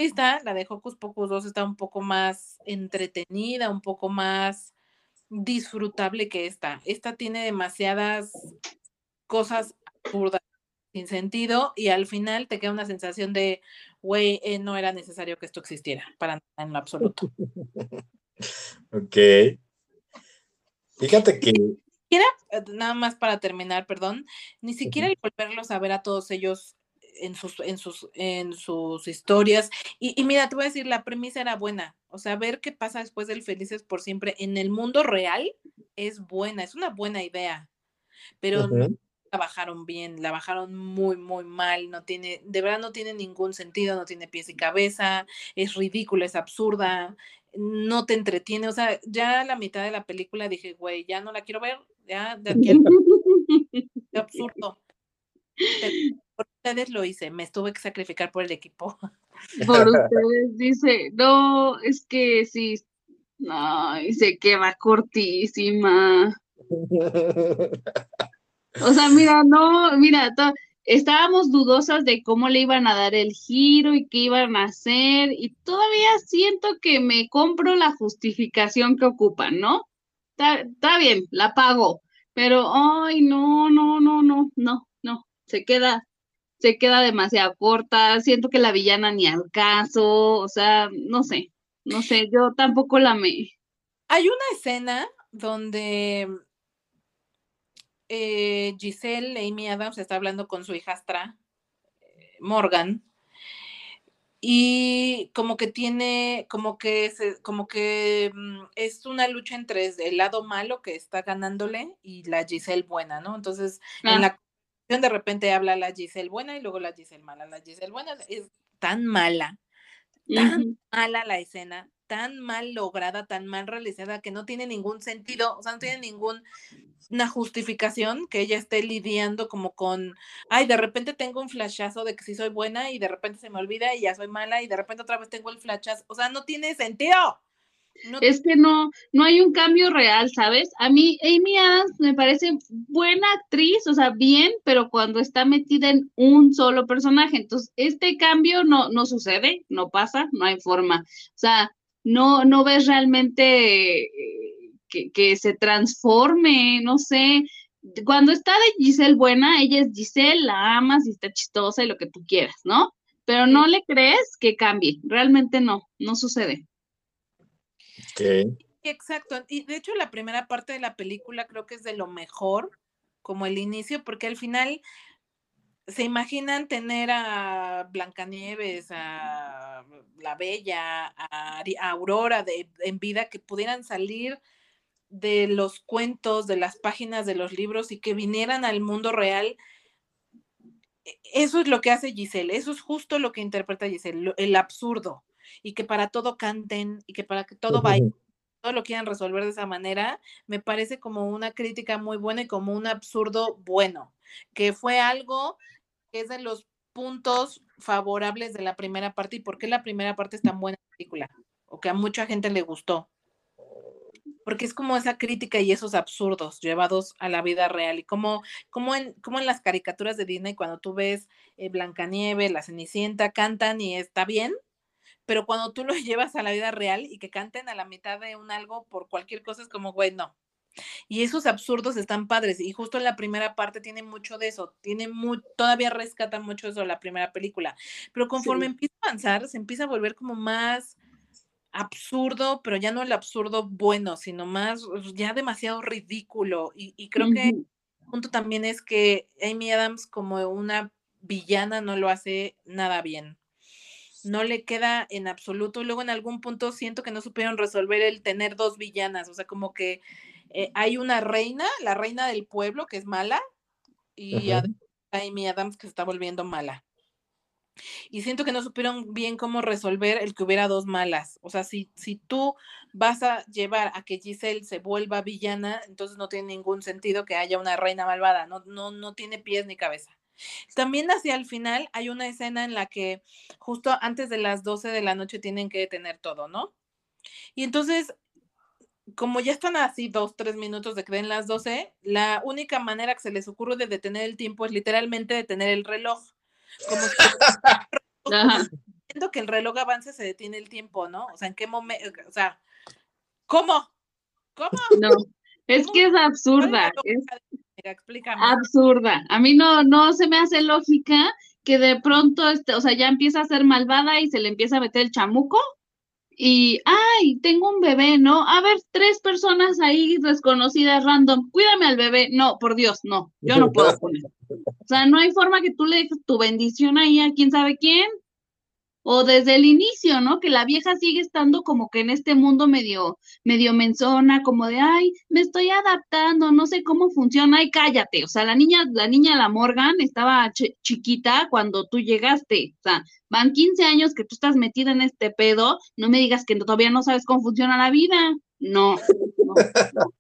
vista, la de Hocus Pocus 2 está un poco más entretenida, un poco más disfrutable que esta. Esta tiene demasiadas cosas absurdas, sin sentido, y al final te queda una sensación de, güey, eh, no era necesario que esto existiera, para nada en lo absoluto. Ok. Fíjate que siquiera, eh, nada más para terminar, perdón, ni siquiera el volverlos a ver a todos ellos en sus, en sus, en sus historias. Y, y, mira, te voy a decir, la premisa era buena. O sea, ver qué pasa después del Felices por siempre en el mundo real es buena, es una buena idea. Pero no la bajaron bien, la bajaron muy, muy mal. No tiene, de verdad no tiene ningún sentido, no tiene pies y cabeza, es ridícula, es absurda, no te entretiene. O sea, ya a la mitad de la película dije, güey, ya no la quiero ver, ya de aquí al... Qué absurdo. Ustedes lo hice, me tuve que sacrificar por el equipo. Por ustedes, dice, no, es que sí, no, y se quema cortísima. O sea, mira, no, mira, estábamos dudosas de cómo le iban a dar el giro y qué iban a hacer, y todavía siento que me compro la justificación que ocupan, ¿no? Está, está bien, la pago, pero, ay, no, no, no, no, no, no, se queda, se queda demasiado corta, siento que la villana ni al caso, o sea, no sé, no sé, yo tampoco la me. Hay una escena donde eh, Giselle, Amy Adams, está hablando con su hijastra, eh, Morgan, y como que tiene, como que, es, como que mm, es una lucha entre el lado malo que está ganándole y la Giselle buena, ¿no? Entonces, en Ah. la de repente habla la Giselle buena y luego la Giselle mala. La Giselle buena es tan mala, tan mala la escena, tan mal lograda, tan mal realizada que no tiene ningún sentido, o sea, no tiene ningún una justificación que ella esté lidiando como con, ay, de repente tengo un flashazo de que sí soy buena y de repente se me olvida y ya soy mala y de repente otra vez tengo el flashazo, o sea, no tiene sentido. No Es que no, no hay un cambio real, ¿sabes? A mí Amy Adams me parece buena actriz, o sea, bien, pero cuando está metida en un solo personaje, entonces este cambio no, no sucede, no pasa, no hay forma. O sea, no, no ves realmente eh, que, que se transforme, no sé. Cuando está de Giselle buena, ella es Giselle, la amas y está chistosa y lo que tú quieras, ¿no? Pero no le crees que cambie, realmente no, no sucede. Exacto, y de hecho la primera parte de la película creo que es de lo mejor, como el inicio, porque al final se imaginan tener a Blancanieves, a la Bella, a, Aurora de, en vida que pudieran salir de los cuentos, de las páginas de los libros y que vinieran al mundo real. E- Eso es lo que hace Giselle, eso es justo lo que interpreta Giselle, el absurdo, y que para todo canten, y que para que todo bailen todo lo quieran resolver de esa manera, me parece como una crítica muy buena y como un absurdo bueno, que fue algo que es de los puntos favorables de la primera parte y por qué la primera parte es tan buena película, o que a mucha gente le gustó. Porque es como esa crítica y esos absurdos llevados a la vida real. Y como, como, en, como en las caricaturas de Disney, cuando tú ves eh, Blancanieves, La Cenicienta, cantan y está bien, pero cuando tú lo llevas a la vida real y que canten a la mitad de un algo por cualquier cosa, es como, güey, no. Y esos absurdos están padres. Y justo en la primera parte tiene mucho de eso. Tiene muy, todavía rescata mucho eso la primera película. Pero conforme Sí. empieza a avanzar, se empieza a volver como más absurdo, pero ya no el absurdo bueno, sino más pues, ya demasiado ridículo. Y, y creo que el punto también es que Amy Adams como una villana no lo hace nada bien no le queda en absoluto. Y luego en algún punto siento que no supieron resolver el tener dos villanas, o sea, como que eh, hay una reina, la reina del pueblo, que es mala, y está Amy Adams que se está volviendo mala. Y siento que no supieron bien cómo resolver el que hubiera dos malas. O sea, si, si tú vas a llevar a que Giselle se vuelva villana, entonces no tiene ningún sentido que haya una reina malvada. No, no, no tiene pies ni cabeza. También hacia el final hay una escena en la que justo antes de las 12 de la noche tienen que detener todo, ¿no? Y entonces, como ya están así dos, tres minutos de que den las 12, la única manera que se les ocurre de detener el tiempo es literalmente detener el reloj. Como si que el reloj avance se detiene el tiempo, ¿no? O sea, ¿en qué momento? O sea, ¿cómo? ¿Cómo? No, es que es absurda, ¿Cuál es es la lógica de- Explícame. absurda. A mí no, no se me hace lógica que de pronto, este, o sea, ya empieza a ser malvada y se le empieza a meter el chamuco y, ay, tengo un bebé, ¿no? A ver, tres personas ahí desconocidas, random, cuídame al bebé. No, por Dios, no, yo no puedo con eso. O sea, no hay forma que tú le dejes tu bendición ahí a quién sabe quién. O desde el inicio, ¿no? Que la vieja sigue estando como que en este mundo medio, medio menzona, como de, ay, me estoy adaptando, no sé cómo funciona, ay, cállate. O sea, la niña, la niña, la Morgan, estaba chi- chiquita cuando tú llegaste. O sea, van 15 años que tú estás metida en este pedo, no me digas que todavía no sabes cómo funciona la vida. No, no, no.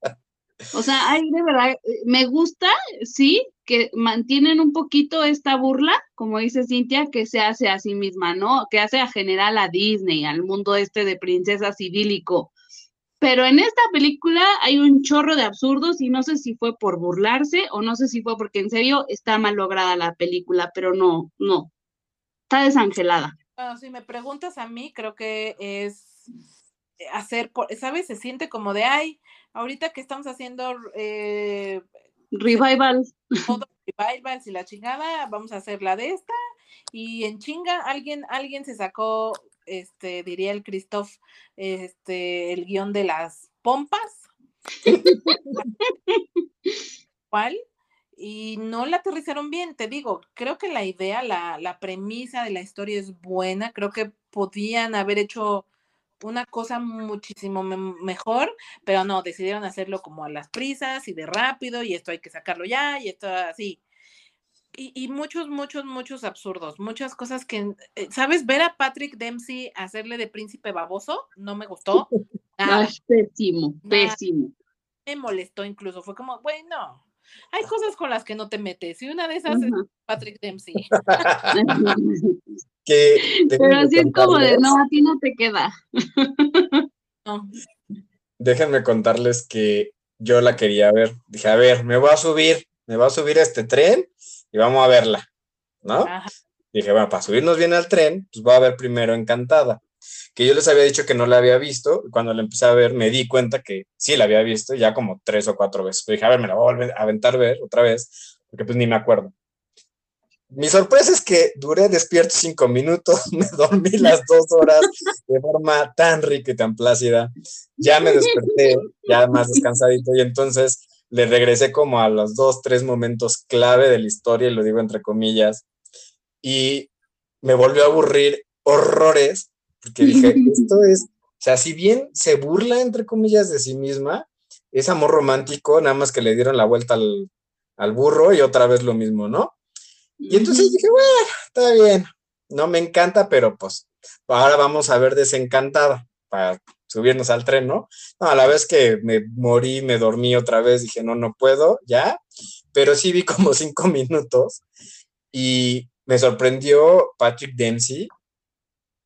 O sea, ay, de verdad, eh, me gusta, sí, que mantienen un poquito esta burla, como dice Cintia, que se hace a sí misma, ¿no? Que hace a general a Disney, al mundo este de princesas idílico. Pero en esta película hay un chorro de absurdos y no sé si fue por burlarse o no sé si fue porque en serio está mal lograda la película, pero no, no. Está desangelada. Bueno, si me preguntas a mí, creo que es hacer, por- ¿sabes? Se siente como de, ay, ahorita que estamos haciendo eh, Revival. todo revivals y la chingada, vamos a hacer la de esta. Y en chinga, alguien, alguien se sacó, este, diría el Christoph, este, el guion de las pompas. ¿Cuál? Y no la aterrizaron bien, te digo, creo que la idea, la, la premisa de la historia es buena, creo que podían haber hecho una cosa muchísimo me- mejor, pero no, decidieron hacerlo como a las prisas y de rápido, y esto hay que sacarlo ya, y esto así. Y, y muchos, muchos, muchos absurdos, muchas cosas que, eh, ¿sabes? Ver a Patrick Dempsey hacerle de príncipe baboso, no me gustó. nada, pésimo, Nada. pésimo. me molestó incluso, fue como, bueno, hay cosas con las que no te metes, y una de esas es Ajá. Patrick Dempsey. que Pero así es como de, contarles- no, a ti no te queda. No, déjenme contarles que yo la quería ver. Dije, a ver, me voy a subir, me voy a subir a este tren y vamos a verla, ¿no? ajá, Dije, bueno, para subirnos bien al tren, pues voy a ver primero Encantada. Que yo les había dicho que no la había visto, y cuando la empecé a ver me di cuenta que sí la había visto, ya como tres o cuatro veces. Pero dije, a ver, me la voy a aventar a ver otra vez, porque pues ni me acuerdo. Mi sorpresa es que duré despierto cinco minutos, me dormí las dos horas de forma tan rica y tan plácida. Ya me desperté, ya más descansadito, y entonces le regresé como a los dos, tres momentos clave de la historia, y lo digo entre comillas, y me volvió a aburrir horrores, porque dije, esto es, o sea, si bien se burla, entre comillas, de sí misma, es amor romántico, nada más que le dieron la vuelta al, al burro y otra vez lo mismo, ¿no? Y entonces dije, bueno, está bien, no me encanta, pero pues ahora vamos a ver desencantada para subirnos al tren, ¿no? No, a la vez que me morí, me dormí otra vez, dije, no, no puedo, ya, pero sí vi como cinco minutos y me sorprendió Patrick Dempsey,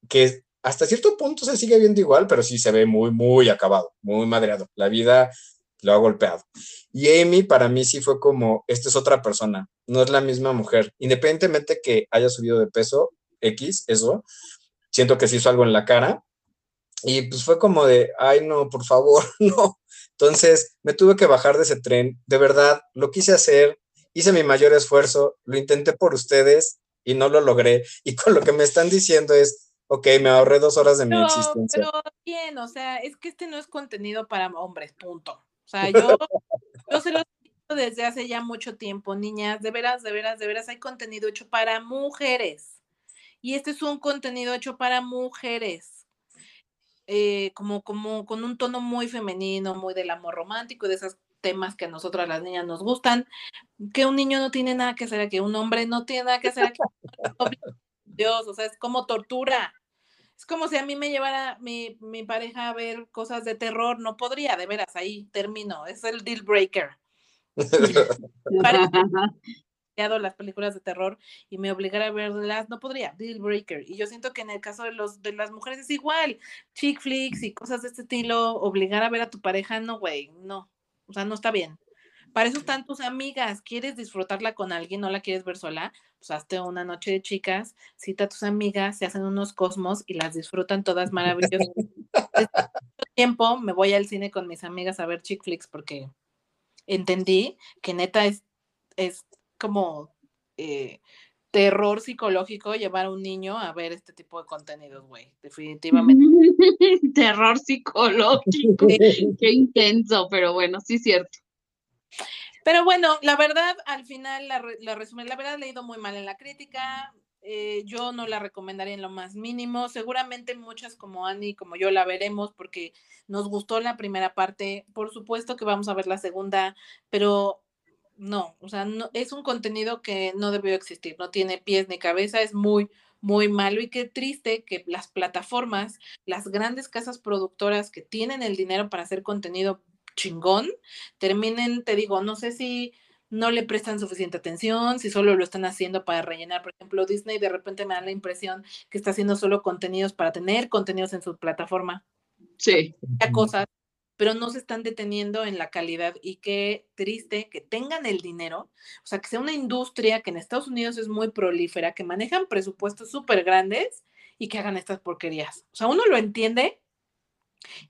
que hasta cierto punto se sigue viendo igual, pero sí se ve muy, muy acabado, muy madreado. La vida lo ha golpeado. Y Amy para mí sí fue como, esta es otra persona, no es la misma mujer. Independientemente que haya subido de peso, X, eso, siento que se hizo algo en la cara. Y pues fue como de, ay no, por favor, no. Entonces me tuve que bajar de ese tren. De verdad, lo quise hacer, hice mi mayor esfuerzo, lo intenté por ustedes y no lo logré. Y con lo que me están diciendo es, ok, me ahorré dos horas de mi existencia. pero bien, o sea, es que este no es contenido para hombres, punto. O sea, yo, yo se lo digo desde hace ya mucho tiempo, niñas, de veras, de veras, de veras, hay contenido hecho para mujeres. Y este es un contenido hecho para mujeres. eh, como, como con un tono muy femenino, muy del amor romántico, de esos temas que a nosotras las niñas nos gustan, que un niño no tiene nada que hacer aquí, un hombre no tiene nada que hacer aquí. Dios, o sea, es como tortura. Es como si a mí me llevara mi, mi pareja a ver cosas de terror, no podría, de veras, ahí termino, es el deal breaker. Las películas de terror y me obligara a verlas, no podría, deal breaker. Y yo siento que en el caso de los de las mujeres es igual, chick flicks y cosas de este estilo, obligar a ver a tu pareja, no, güey, no, o sea, no está bien. Para eso están tus amigas. ¿Quieres disfrutarla con alguien? ¿No la quieres ver sola? Pues hazte una noche de chicas, cita a tus amigas, se hacen unos cosmos y las disfrutan todas maravillosas. Tiempo me voy al cine con mis amigas a ver chick flicks porque entendí que neta es, es como eh, terror psicológico llevar a un niño a ver este tipo de contenidos, güey. Definitivamente. Terror psicológico. Qué intenso, pero bueno, sí es cierto. Pero bueno, la verdad, al final la, la resumen, la verdad he leído muy mal en la crítica. Eh, yo no la recomendaría en lo más mínimo. Seguramente muchas como Annie, como yo, la veremos porque nos gustó la primera parte. Por supuesto que vamos a ver la segunda, pero no, o sea, no, es un contenido que no debió existir, no tiene pies ni cabeza, es muy, muy malo y qué triste que las plataformas, las grandes casas productoras que tienen el dinero para hacer contenido chingón, terminen, te digo, no sé si no le prestan suficiente atención, si solo lo están haciendo para rellenar. Por ejemplo, Disney de repente me da la impresión que está haciendo solo contenidos para tener contenidos en su plataforma Sí. cosas, pero no se están deteniendo en la calidad y qué triste que tengan el dinero, o sea, que sea una industria que en Estados Unidos es muy prolífera, que manejan presupuestos súper grandes y que hagan estas porquerías. O sea, uno lo entiende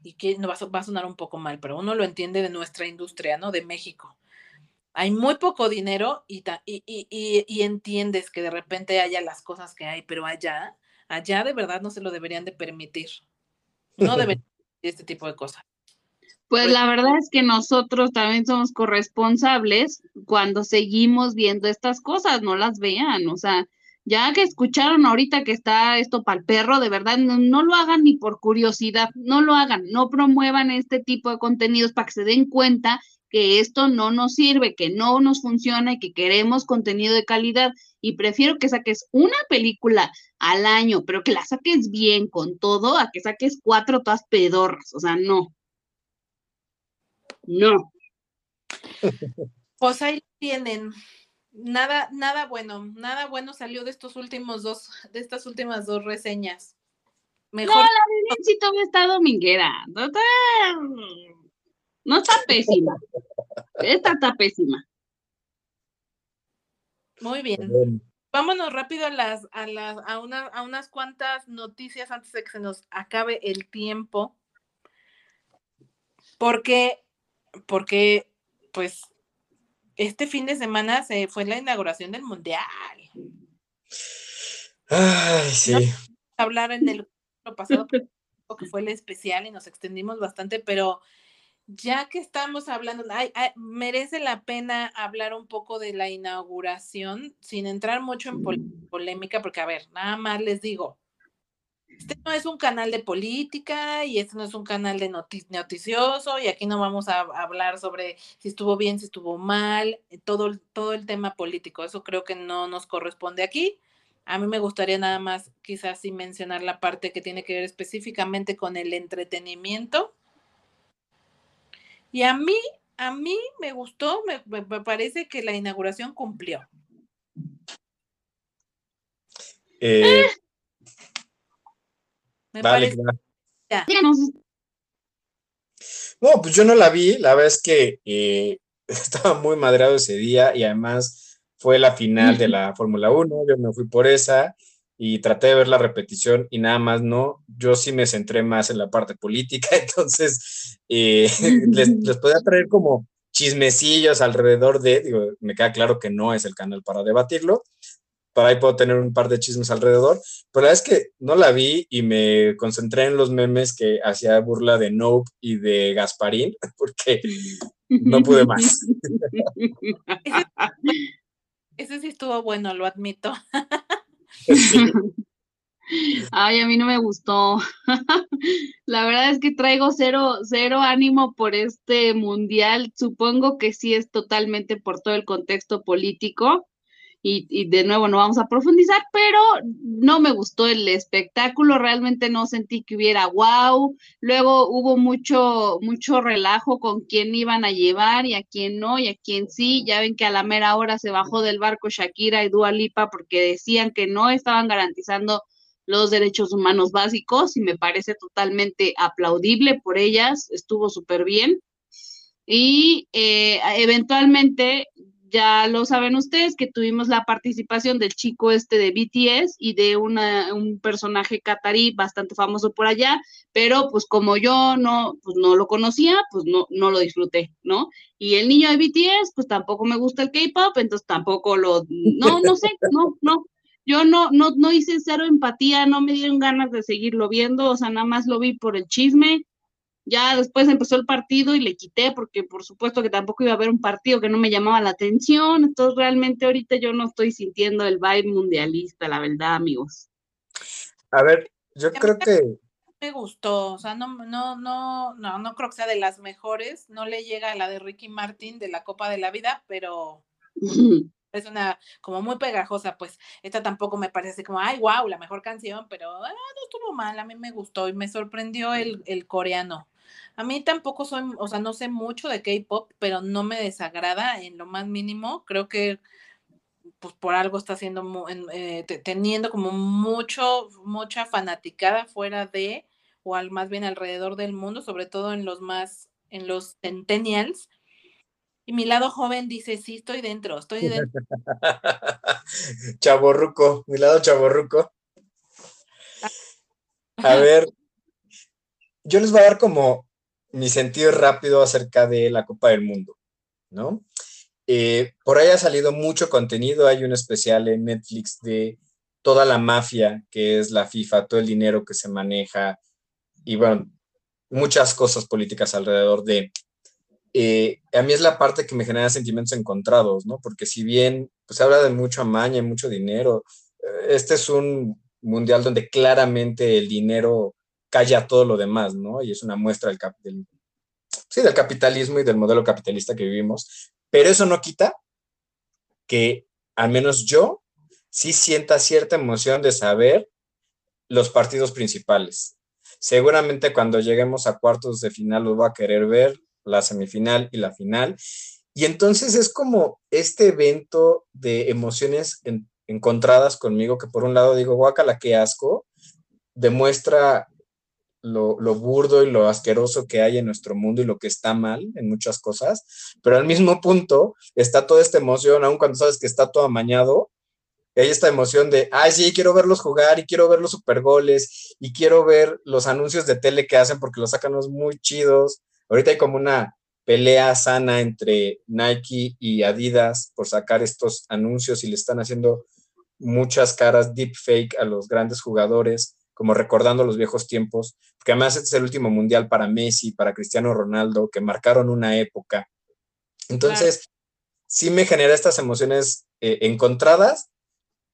y que no va a sonar un poco mal, pero uno lo entiende de nuestra industria, ¿no? De México. Hay muy poco dinero y, y, y- y entiendes que de repente haya las cosas que hay, pero allá, allá de verdad no se lo deberían de permitir. No deberían de este tipo de cosas. Pues Pues- la verdad es que nosotros también somos corresponsables cuando seguimos viendo estas cosas, no las vean, o sea, ya que escucharon ahorita que está esto para el perro, de verdad, no, no lo hagan ni por curiosidad, no lo hagan, no promuevan este tipo de contenidos para que se den cuenta que esto no nos sirve, que no nos funciona y que queremos contenido de calidad. Y prefiero que saques una película al año, pero que la saques bien con todo, a que saques cuatro todas pedorras, o sea, no. No. Pues ahí tienen. Nada, nada bueno, nada bueno salió de estos últimos dos, de estas últimas dos reseñas. Mejor, Bien, sí todavía está dominguera. No no está pésima. Esta está pésima. muy bien. Vámonos rápido a las, a las, a una- a unas cuantas noticias antes de que se nos acabe el tiempo. Porque, porque, pues, este fin de semana se fue la inauguración del mundial. Ay, sí. hablar en el pasado que fue el especial y nos extendimos bastante, pero ya que estamos hablando, ay, ay, merece la pena hablar un poco de la inauguración sin entrar mucho en pol- polémica, porque a ver, nada más les digo, este no es un canal de política y este no es un canal de noti- noticioso y aquí no vamos a hablar sobre si estuvo bien, si estuvo mal, eh, todo, todo el tema político, eso creo que no nos corresponde aquí. A mí me gustaría nada más quizás sí mencionar la parte que tiene que ver específicamente con el entretenimiento. Y a mí, a mí me gustó, me, parece que la inauguración cumplió. Eh, Me vale, parece No, pues yo no la vi, la verdad es que eh, estaba muy madreado ese día y además fue la final de la Fórmula 1, yo me fui por esa y traté de ver la repetición y nada más no, yo sí me centré más en la parte política, entonces eh, les, les podía traer como chismecillos alrededor de, digo, me queda claro que no es el canal para debatirlo, para ahí puedo tener un par de chismes alrededor, pero la verdad es que no la vi y me concentré en los memes que hacía burla de Nope y de Gasparín, porque no pude más. Ese sí estuvo bueno, lo admito. Ay, a mí no me gustó. La verdad es que traigo cero, cero ánimo por este mundial. Supongo que sí es totalmente por todo el contexto político. Y, y de nuevo no vamos a profundizar, pero no me gustó el espectáculo, realmente no sentí que hubiera wow. Luego hubo mucho, mucho relajo con quién iban a llevar y a quién no, y a quién sí. Ya ven que a la mera hora se bajó del barco Shakira y Dua Lipa porque decían que no estaban garantizando los derechos humanos básicos y me parece totalmente aplaudible por ellas, estuvo súper bien. Y eh, eventualmente, ya lo saben ustedes, que tuvimos la participación del chico este de BTS y de una, un personaje catarí bastante famoso por allá, pero pues como yo no, pues no lo conocía, pues no, no lo disfruté, ¿no? Y el niño de BTS, pues tampoco me gusta el K-pop, entonces tampoco lo, no, no sé, no, no, yo no, no, no hice cero empatía, no me dieron ganas de seguirlo viendo, o sea, nada más lo vi por el chisme. Ya después empezó el partido y le quité porque por supuesto que tampoco iba a haber un partido que no me llamaba la atención. Entonces realmente ahorita yo no estoy sintiendo el vibe mundialista, la verdad, amigos. A ver, yo creo que Me gustó, o sea, no, no, no, no, no creo que sea de las mejores, no le llega a la de Ricky Martin de la Copa de la Vida, pero es una como muy pegajosa, pues esta tampoco me parece como, ay, wow, la mejor canción, pero ah, no estuvo mal, a mí me gustó y me sorprendió el, el coreano. A mí tampoco soy, o sea, no sé mucho de K-pop, pero no me desagrada en lo más mínimo. Creo que pues por algo está en- eh, te- teniendo como mucho, mucha fanaticada fuera de, o al, más bien alrededor del mundo, sobre todo en los más, en los centennials. Y mi lado joven dice, sí, estoy dentro, estoy dentro. chaborruco, mi lado chaborruco. A ver, yo les voy a dar como mi sentido rápido acerca de la Copa del Mundo, ¿no? Eh, por ahí ha salido mucho contenido, hay un especial en Netflix de toda la mafia que es la FIFA, todo el dinero que se maneja y bueno, muchas cosas políticas alrededor de... Eh, a mí es la parte que me genera sentimientos encontrados, ¿no? Porque si bien pues, se habla de mucho amaña y mucho dinero, eh, este es un mundial donde claramente el dinero calla todo lo demás, ¿no? Y es una muestra del, del, sí, del capitalismo y del modelo capitalista que vivimos. Pero eso no quita que al menos yo sí sienta cierta emoción de saber los partidos principales. Seguramente cuando lleguemos a cuartos de final los voy a querer ver, la semifinal y la final. Y entonces es como este evento de emociones en- encontradas conmigo, que por un lado digo, guácala, qué asco, demuestra lo, burdo y lo asqueroso que hay en nuestro mundo y lo que está mal en muchas cosas, pero al mismo punto está toda esta emoción, aun cuando sabes que está todo amañado, hay esta emoción de, ay, sí, quiero verlos jugar y quiero ver los supergoles y quiero ver los anuncios de tele que hacen porque los sacan los muy chidos. Ahorita hay como una pelea sana entre Nike y Adidas por sacar estos anuncios y le están haciendo muchas caras deepfake a los grandes jugadores, como recordando los viejos tiempos, porque además este es el último mundial para Messi, para Cristiano Ronaldo, que marcaron una época. Entonces, sí me genera estas emociones eh, encontradas,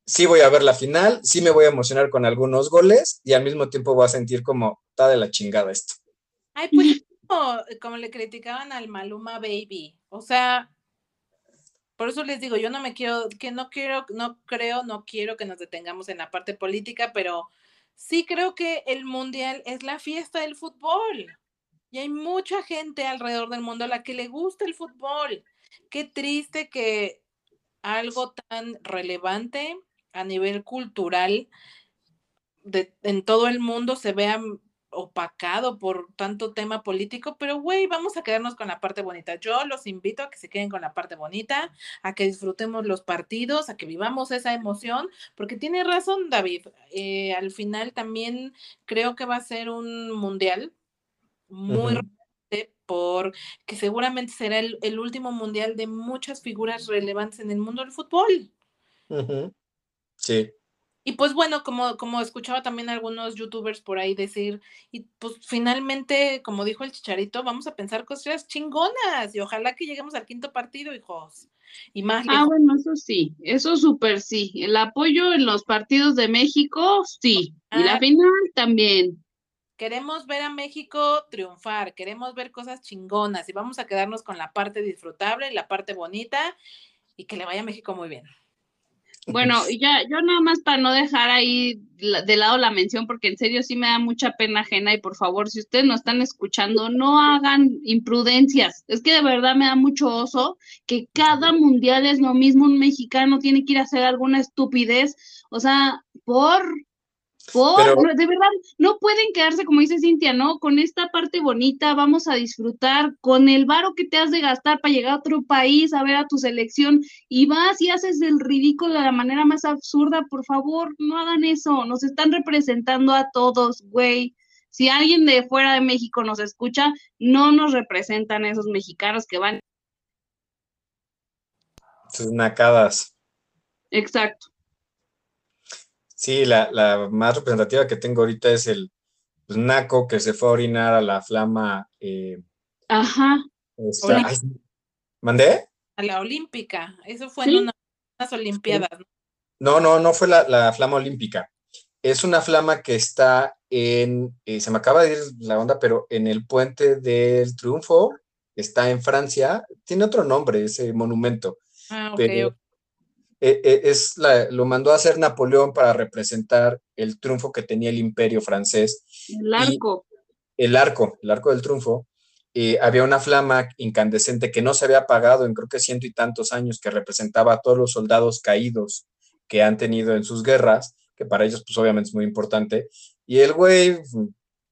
sí voy a ver la final, sí me voy a emocionar con algunos goles y al mismo tiempo voy a sentir como, está de la chingada esto. Ay, pues como, como le criticaban al Maluma Baby. O sea, por eso les digo, yo no me quiero, que no quiero, no creo, no quiero que nos detengamos en la parte política, pero sí creo que el mundial es la fiesta del fútbol. Y hay mucha gente alrededor del mundo a la que le gusta el fútbol. Qué triste que algo tan relevante a nivel cultural de, en todo el mundo se vea opacado por tanto tema político, pero güey, vamos a quedarnos con la parte bonita. Yo los invito a que se queden con la parte bonita, a que disfrutemos los partidos, a que vivamos esa emoción, porque tiene razón David, eh, al final también creo que va a ser un mundial muy Ujú. relevante por que seguramente será el, el último mundial de muchas figuras relevantes en el mundo del fútbol. Sí. Y pues bueno, como, como escuchaba también algunos youtubers por ahí decir, y pues finalmente, como dijo el chicharito, vamos a pensar cosas chingonas y ojalá que lleguemos al quinto partido, hijos. Y más Ah, bueno, eso sí, eso súper sí. El apoyo en los partidos de México, sí. Y la Ah. final también. Queremos ver a México triunfar, queremos ver cosas chingonas y vamos a quedarnos con la parte disfrutable y la parte bonita y que le vaya a México muy bien. Bueno, y ya, yo nada más para no dejar ahí de lado la mención, porque en serio sí me da mucha pena ajena y por favor, si ustedes no están escuchando, no hagan imprudencias. Es que de verdad me da mucho oso que cada mundial es lo mismo, un mexicano tiene que ir a hacer alguna estupidez, o sea, por... Por- Pero- no, de verdad, no pueden quedarse, como dice Cintia, ¿no? Con esta parte bonita, vamos a disfrutar con el varo que te has de gastar para llegar a otro país a ver a tu selección y vas y haces el ridículo de la manera más absurda, por favor, no hagan eso, nos están representando a todos, güey. Si alguien de fuera de México nos escucha, no nos representan esos mexicanos que van. Sus nacadas. Exacto. Sí, la, la más representativa que tengo ahorita es el pues, naco que se fue a orinar a la flama. eh, Ajá. esta- ay, ¿Mandé? A la olímpica. Eso fue Sí. en una- unas olimpiadas. ¿no? No, no, no fue la, la flama olímpica. Es una flama que está en, eh, se me acaba de ir la onda, pero en el puente del Triunfo, está en Francia, tiene otro nombre ese monumento. Ah, ok, Pero- ok. Eh, eh, es la- lo mandó a hacer Napoleón para representar el triunfo que tenía el imperio francés El arco. el arco, el arco del triunfo, eh, había una flama incandescente que no se había apagado en creo que ciento y tantos años, que representaba a todos los soldados caídos que han tenido en sus guerras, que para ellos pues obviamente es muy importante. Y el güey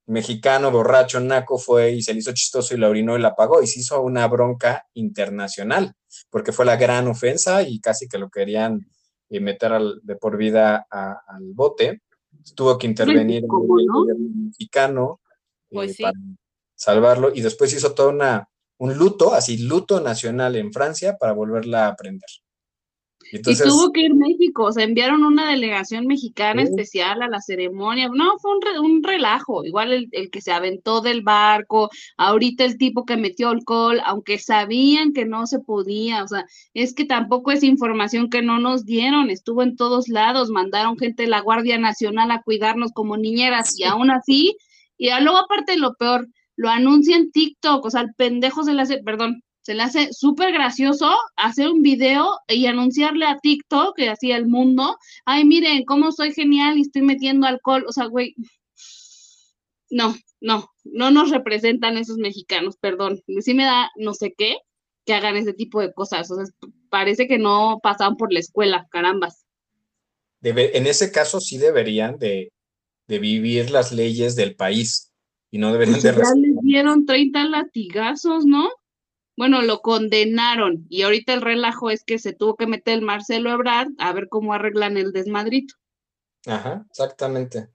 mexicano, borracho, naco, fue y se le hizo chistoso y la orinó y la apagó y se hizo una bronca internacional, porque fue la gran ofensa y casi que lo querían eh, meter al- de por vida a- al bote. Tuvo que intervenir el gobierno mexicano eh, Pues sí. para salvarlo y después hizo toda una un luto, así luto nacional en Francia para volverla a aprender. Y entonces, y tuvo que ir México, o sea, enviaron una delegación mexicana Sí. especial a la ceremonia. No, fue un, re- un relajo. Igual el, el que se aventó del barco, ahorita el tipo que metió alcohol, aunque sabían que no se podía, o sea, es que tampoco es información que no nos dieron, estuvo en todos lados, mandaron gente de la Guardia Nacional a cuidarnos como niñeras y aún así, y luego aparte lo peor, lo anuncia en TikTok, o sea, el pendejo se le hace, perdón, se le hace súper gracioso hacer un video y anunciarle a TikTok y así al mundo, ay, miren cómo soy genial y estoy metiendo alcohol, o sea, güey, no, no, no nos representan esos mexicanos, perdón, sí me da no sé qué que hagan ese tipo de cosas, o sea, parece que no pasaban por la escuela, carambas. debe- en ese caso sí deberían de, de vivir las leyes del país y no deberían Pues de ya respetar. les dieron 30 latigazos, ¿no? Bueno, lo condenaron y ahorita el relajo es que se tuvo que meter el Marcelo Ebrard a ver cómo arreglan el desmadrito. Ajá, exactamente.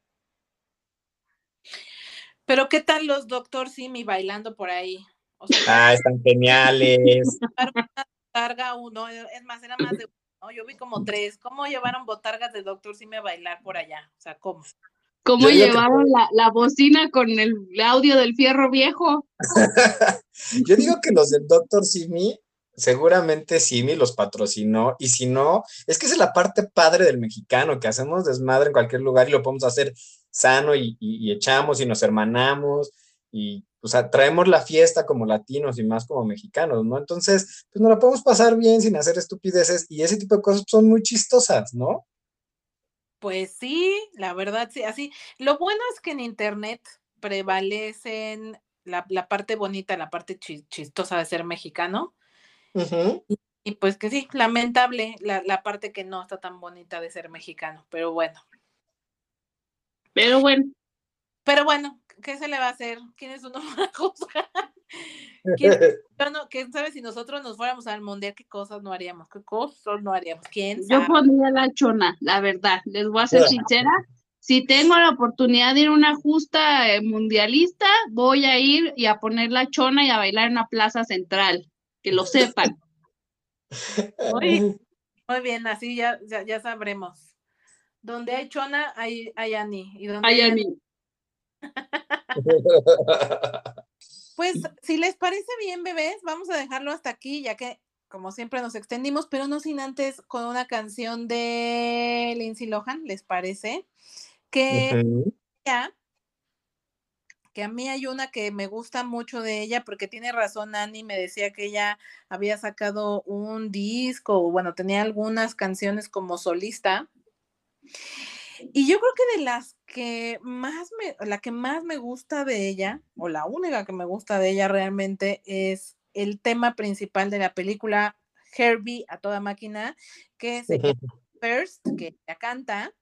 Pero ¿qué tal los Doctor Simi bailando por ahí? O sea, Ah, están geniales. botarga uno, es más, era más de uno, ¿no? Yo vi como tres. ¿Cómo llevaron botargas de Doctor Simi a bailar por allá? O sea, ¿cómo? ¿Cómo Yo digo que- llevaron la, la bocina con el audio del fierro viejo? Yo digo que los del Doctor Simi, seguramente Simi los patrocinó, y si no, es que esa es la parte padre del mexicano, que hacemos desmadre en cualquier lugar y lo podemos hacer sano y, y- y echamos y nos hermanamos y, o sea, traemos la fiesta como latinos y más como mexicanos, ¿no? Entonces, pues nos la podemos pasar bien sin hacer estupideces y ese tipo de cosas son muy chistosas, ¿no? Pues sí, la verdad, sí, así. Lo bueno es que en internet prevalecen la, la parte bonita, la parte chi- chistosa de ser mexicano. Y pues que sí, lamentable la, la parte que no está tan bonita de ser mexicano, pero bueno. Pero bueno, Pero bueno, ¿qué se le va a hacer? ¿Quién es uno para juzgar? ¿Quién, yo no- ¿Quién sabe si nosotros nos fuéramos al mundial, qué cosas no haríamos? ¿Qué cosas no haríamos? ¿Quién yo sabe? pondría la chona, la verdad, les voy a ser sincera. Si tengo la oportunidad de ir a una justa eh, mundialista, voy a ir y a poner la chona y a bailar en una plaza central, que lo sepan. Muy, muy bien, así ya, ya, ya sabremos. Donde hay chona, hay, hay Ani. Y donde Ay, hay Ani. Pues si les parece bien, bebés, vamos a dejarlo hasta aquí, ya que como siempre nos extendimos, pero no sin antes con una canción de Lindsay Lohan, ¿les parece? Que Ujú. ella- que a mí hay una que me gusta mucho de ella, porque tiene razón Annie, me decía que ella había sacado un disco, o bueno, tenía algunas canciones como solista. Y yo creo que de las que más me, la que más me gusta de ella, o la única que me gusta de ella realmente, es el tema principal de la película Herbie a toda máquina, que llama First, que ella canta,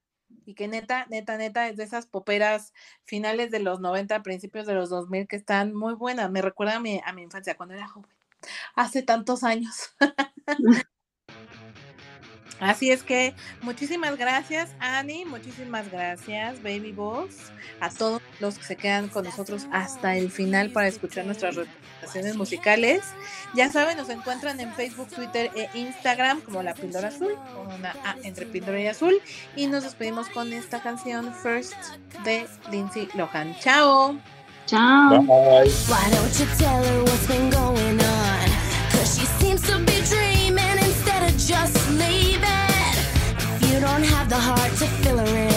y que neta, neta, neta es de esas poperas finales de los 90, principios de los 2000 que están muy buenas. Me recuerda a mi, a mi infancia cuando era joven, hace tantos años. Así es que muchísimas gracias, Annie, muchísimas gracias, Baby Boss, a todos los que se quedan con nosotros hasta el final para escuchar nuestras recomendaciones musicales. Ya saben, nos encuentran en Facebook, Twitter e Instagram como La Píldora Azul, con una A entre Píldora y Azul. Y nos despedimos con esta canción First de Lindsay Lohan. Chao. Chao. Bye. the heart to fill her in.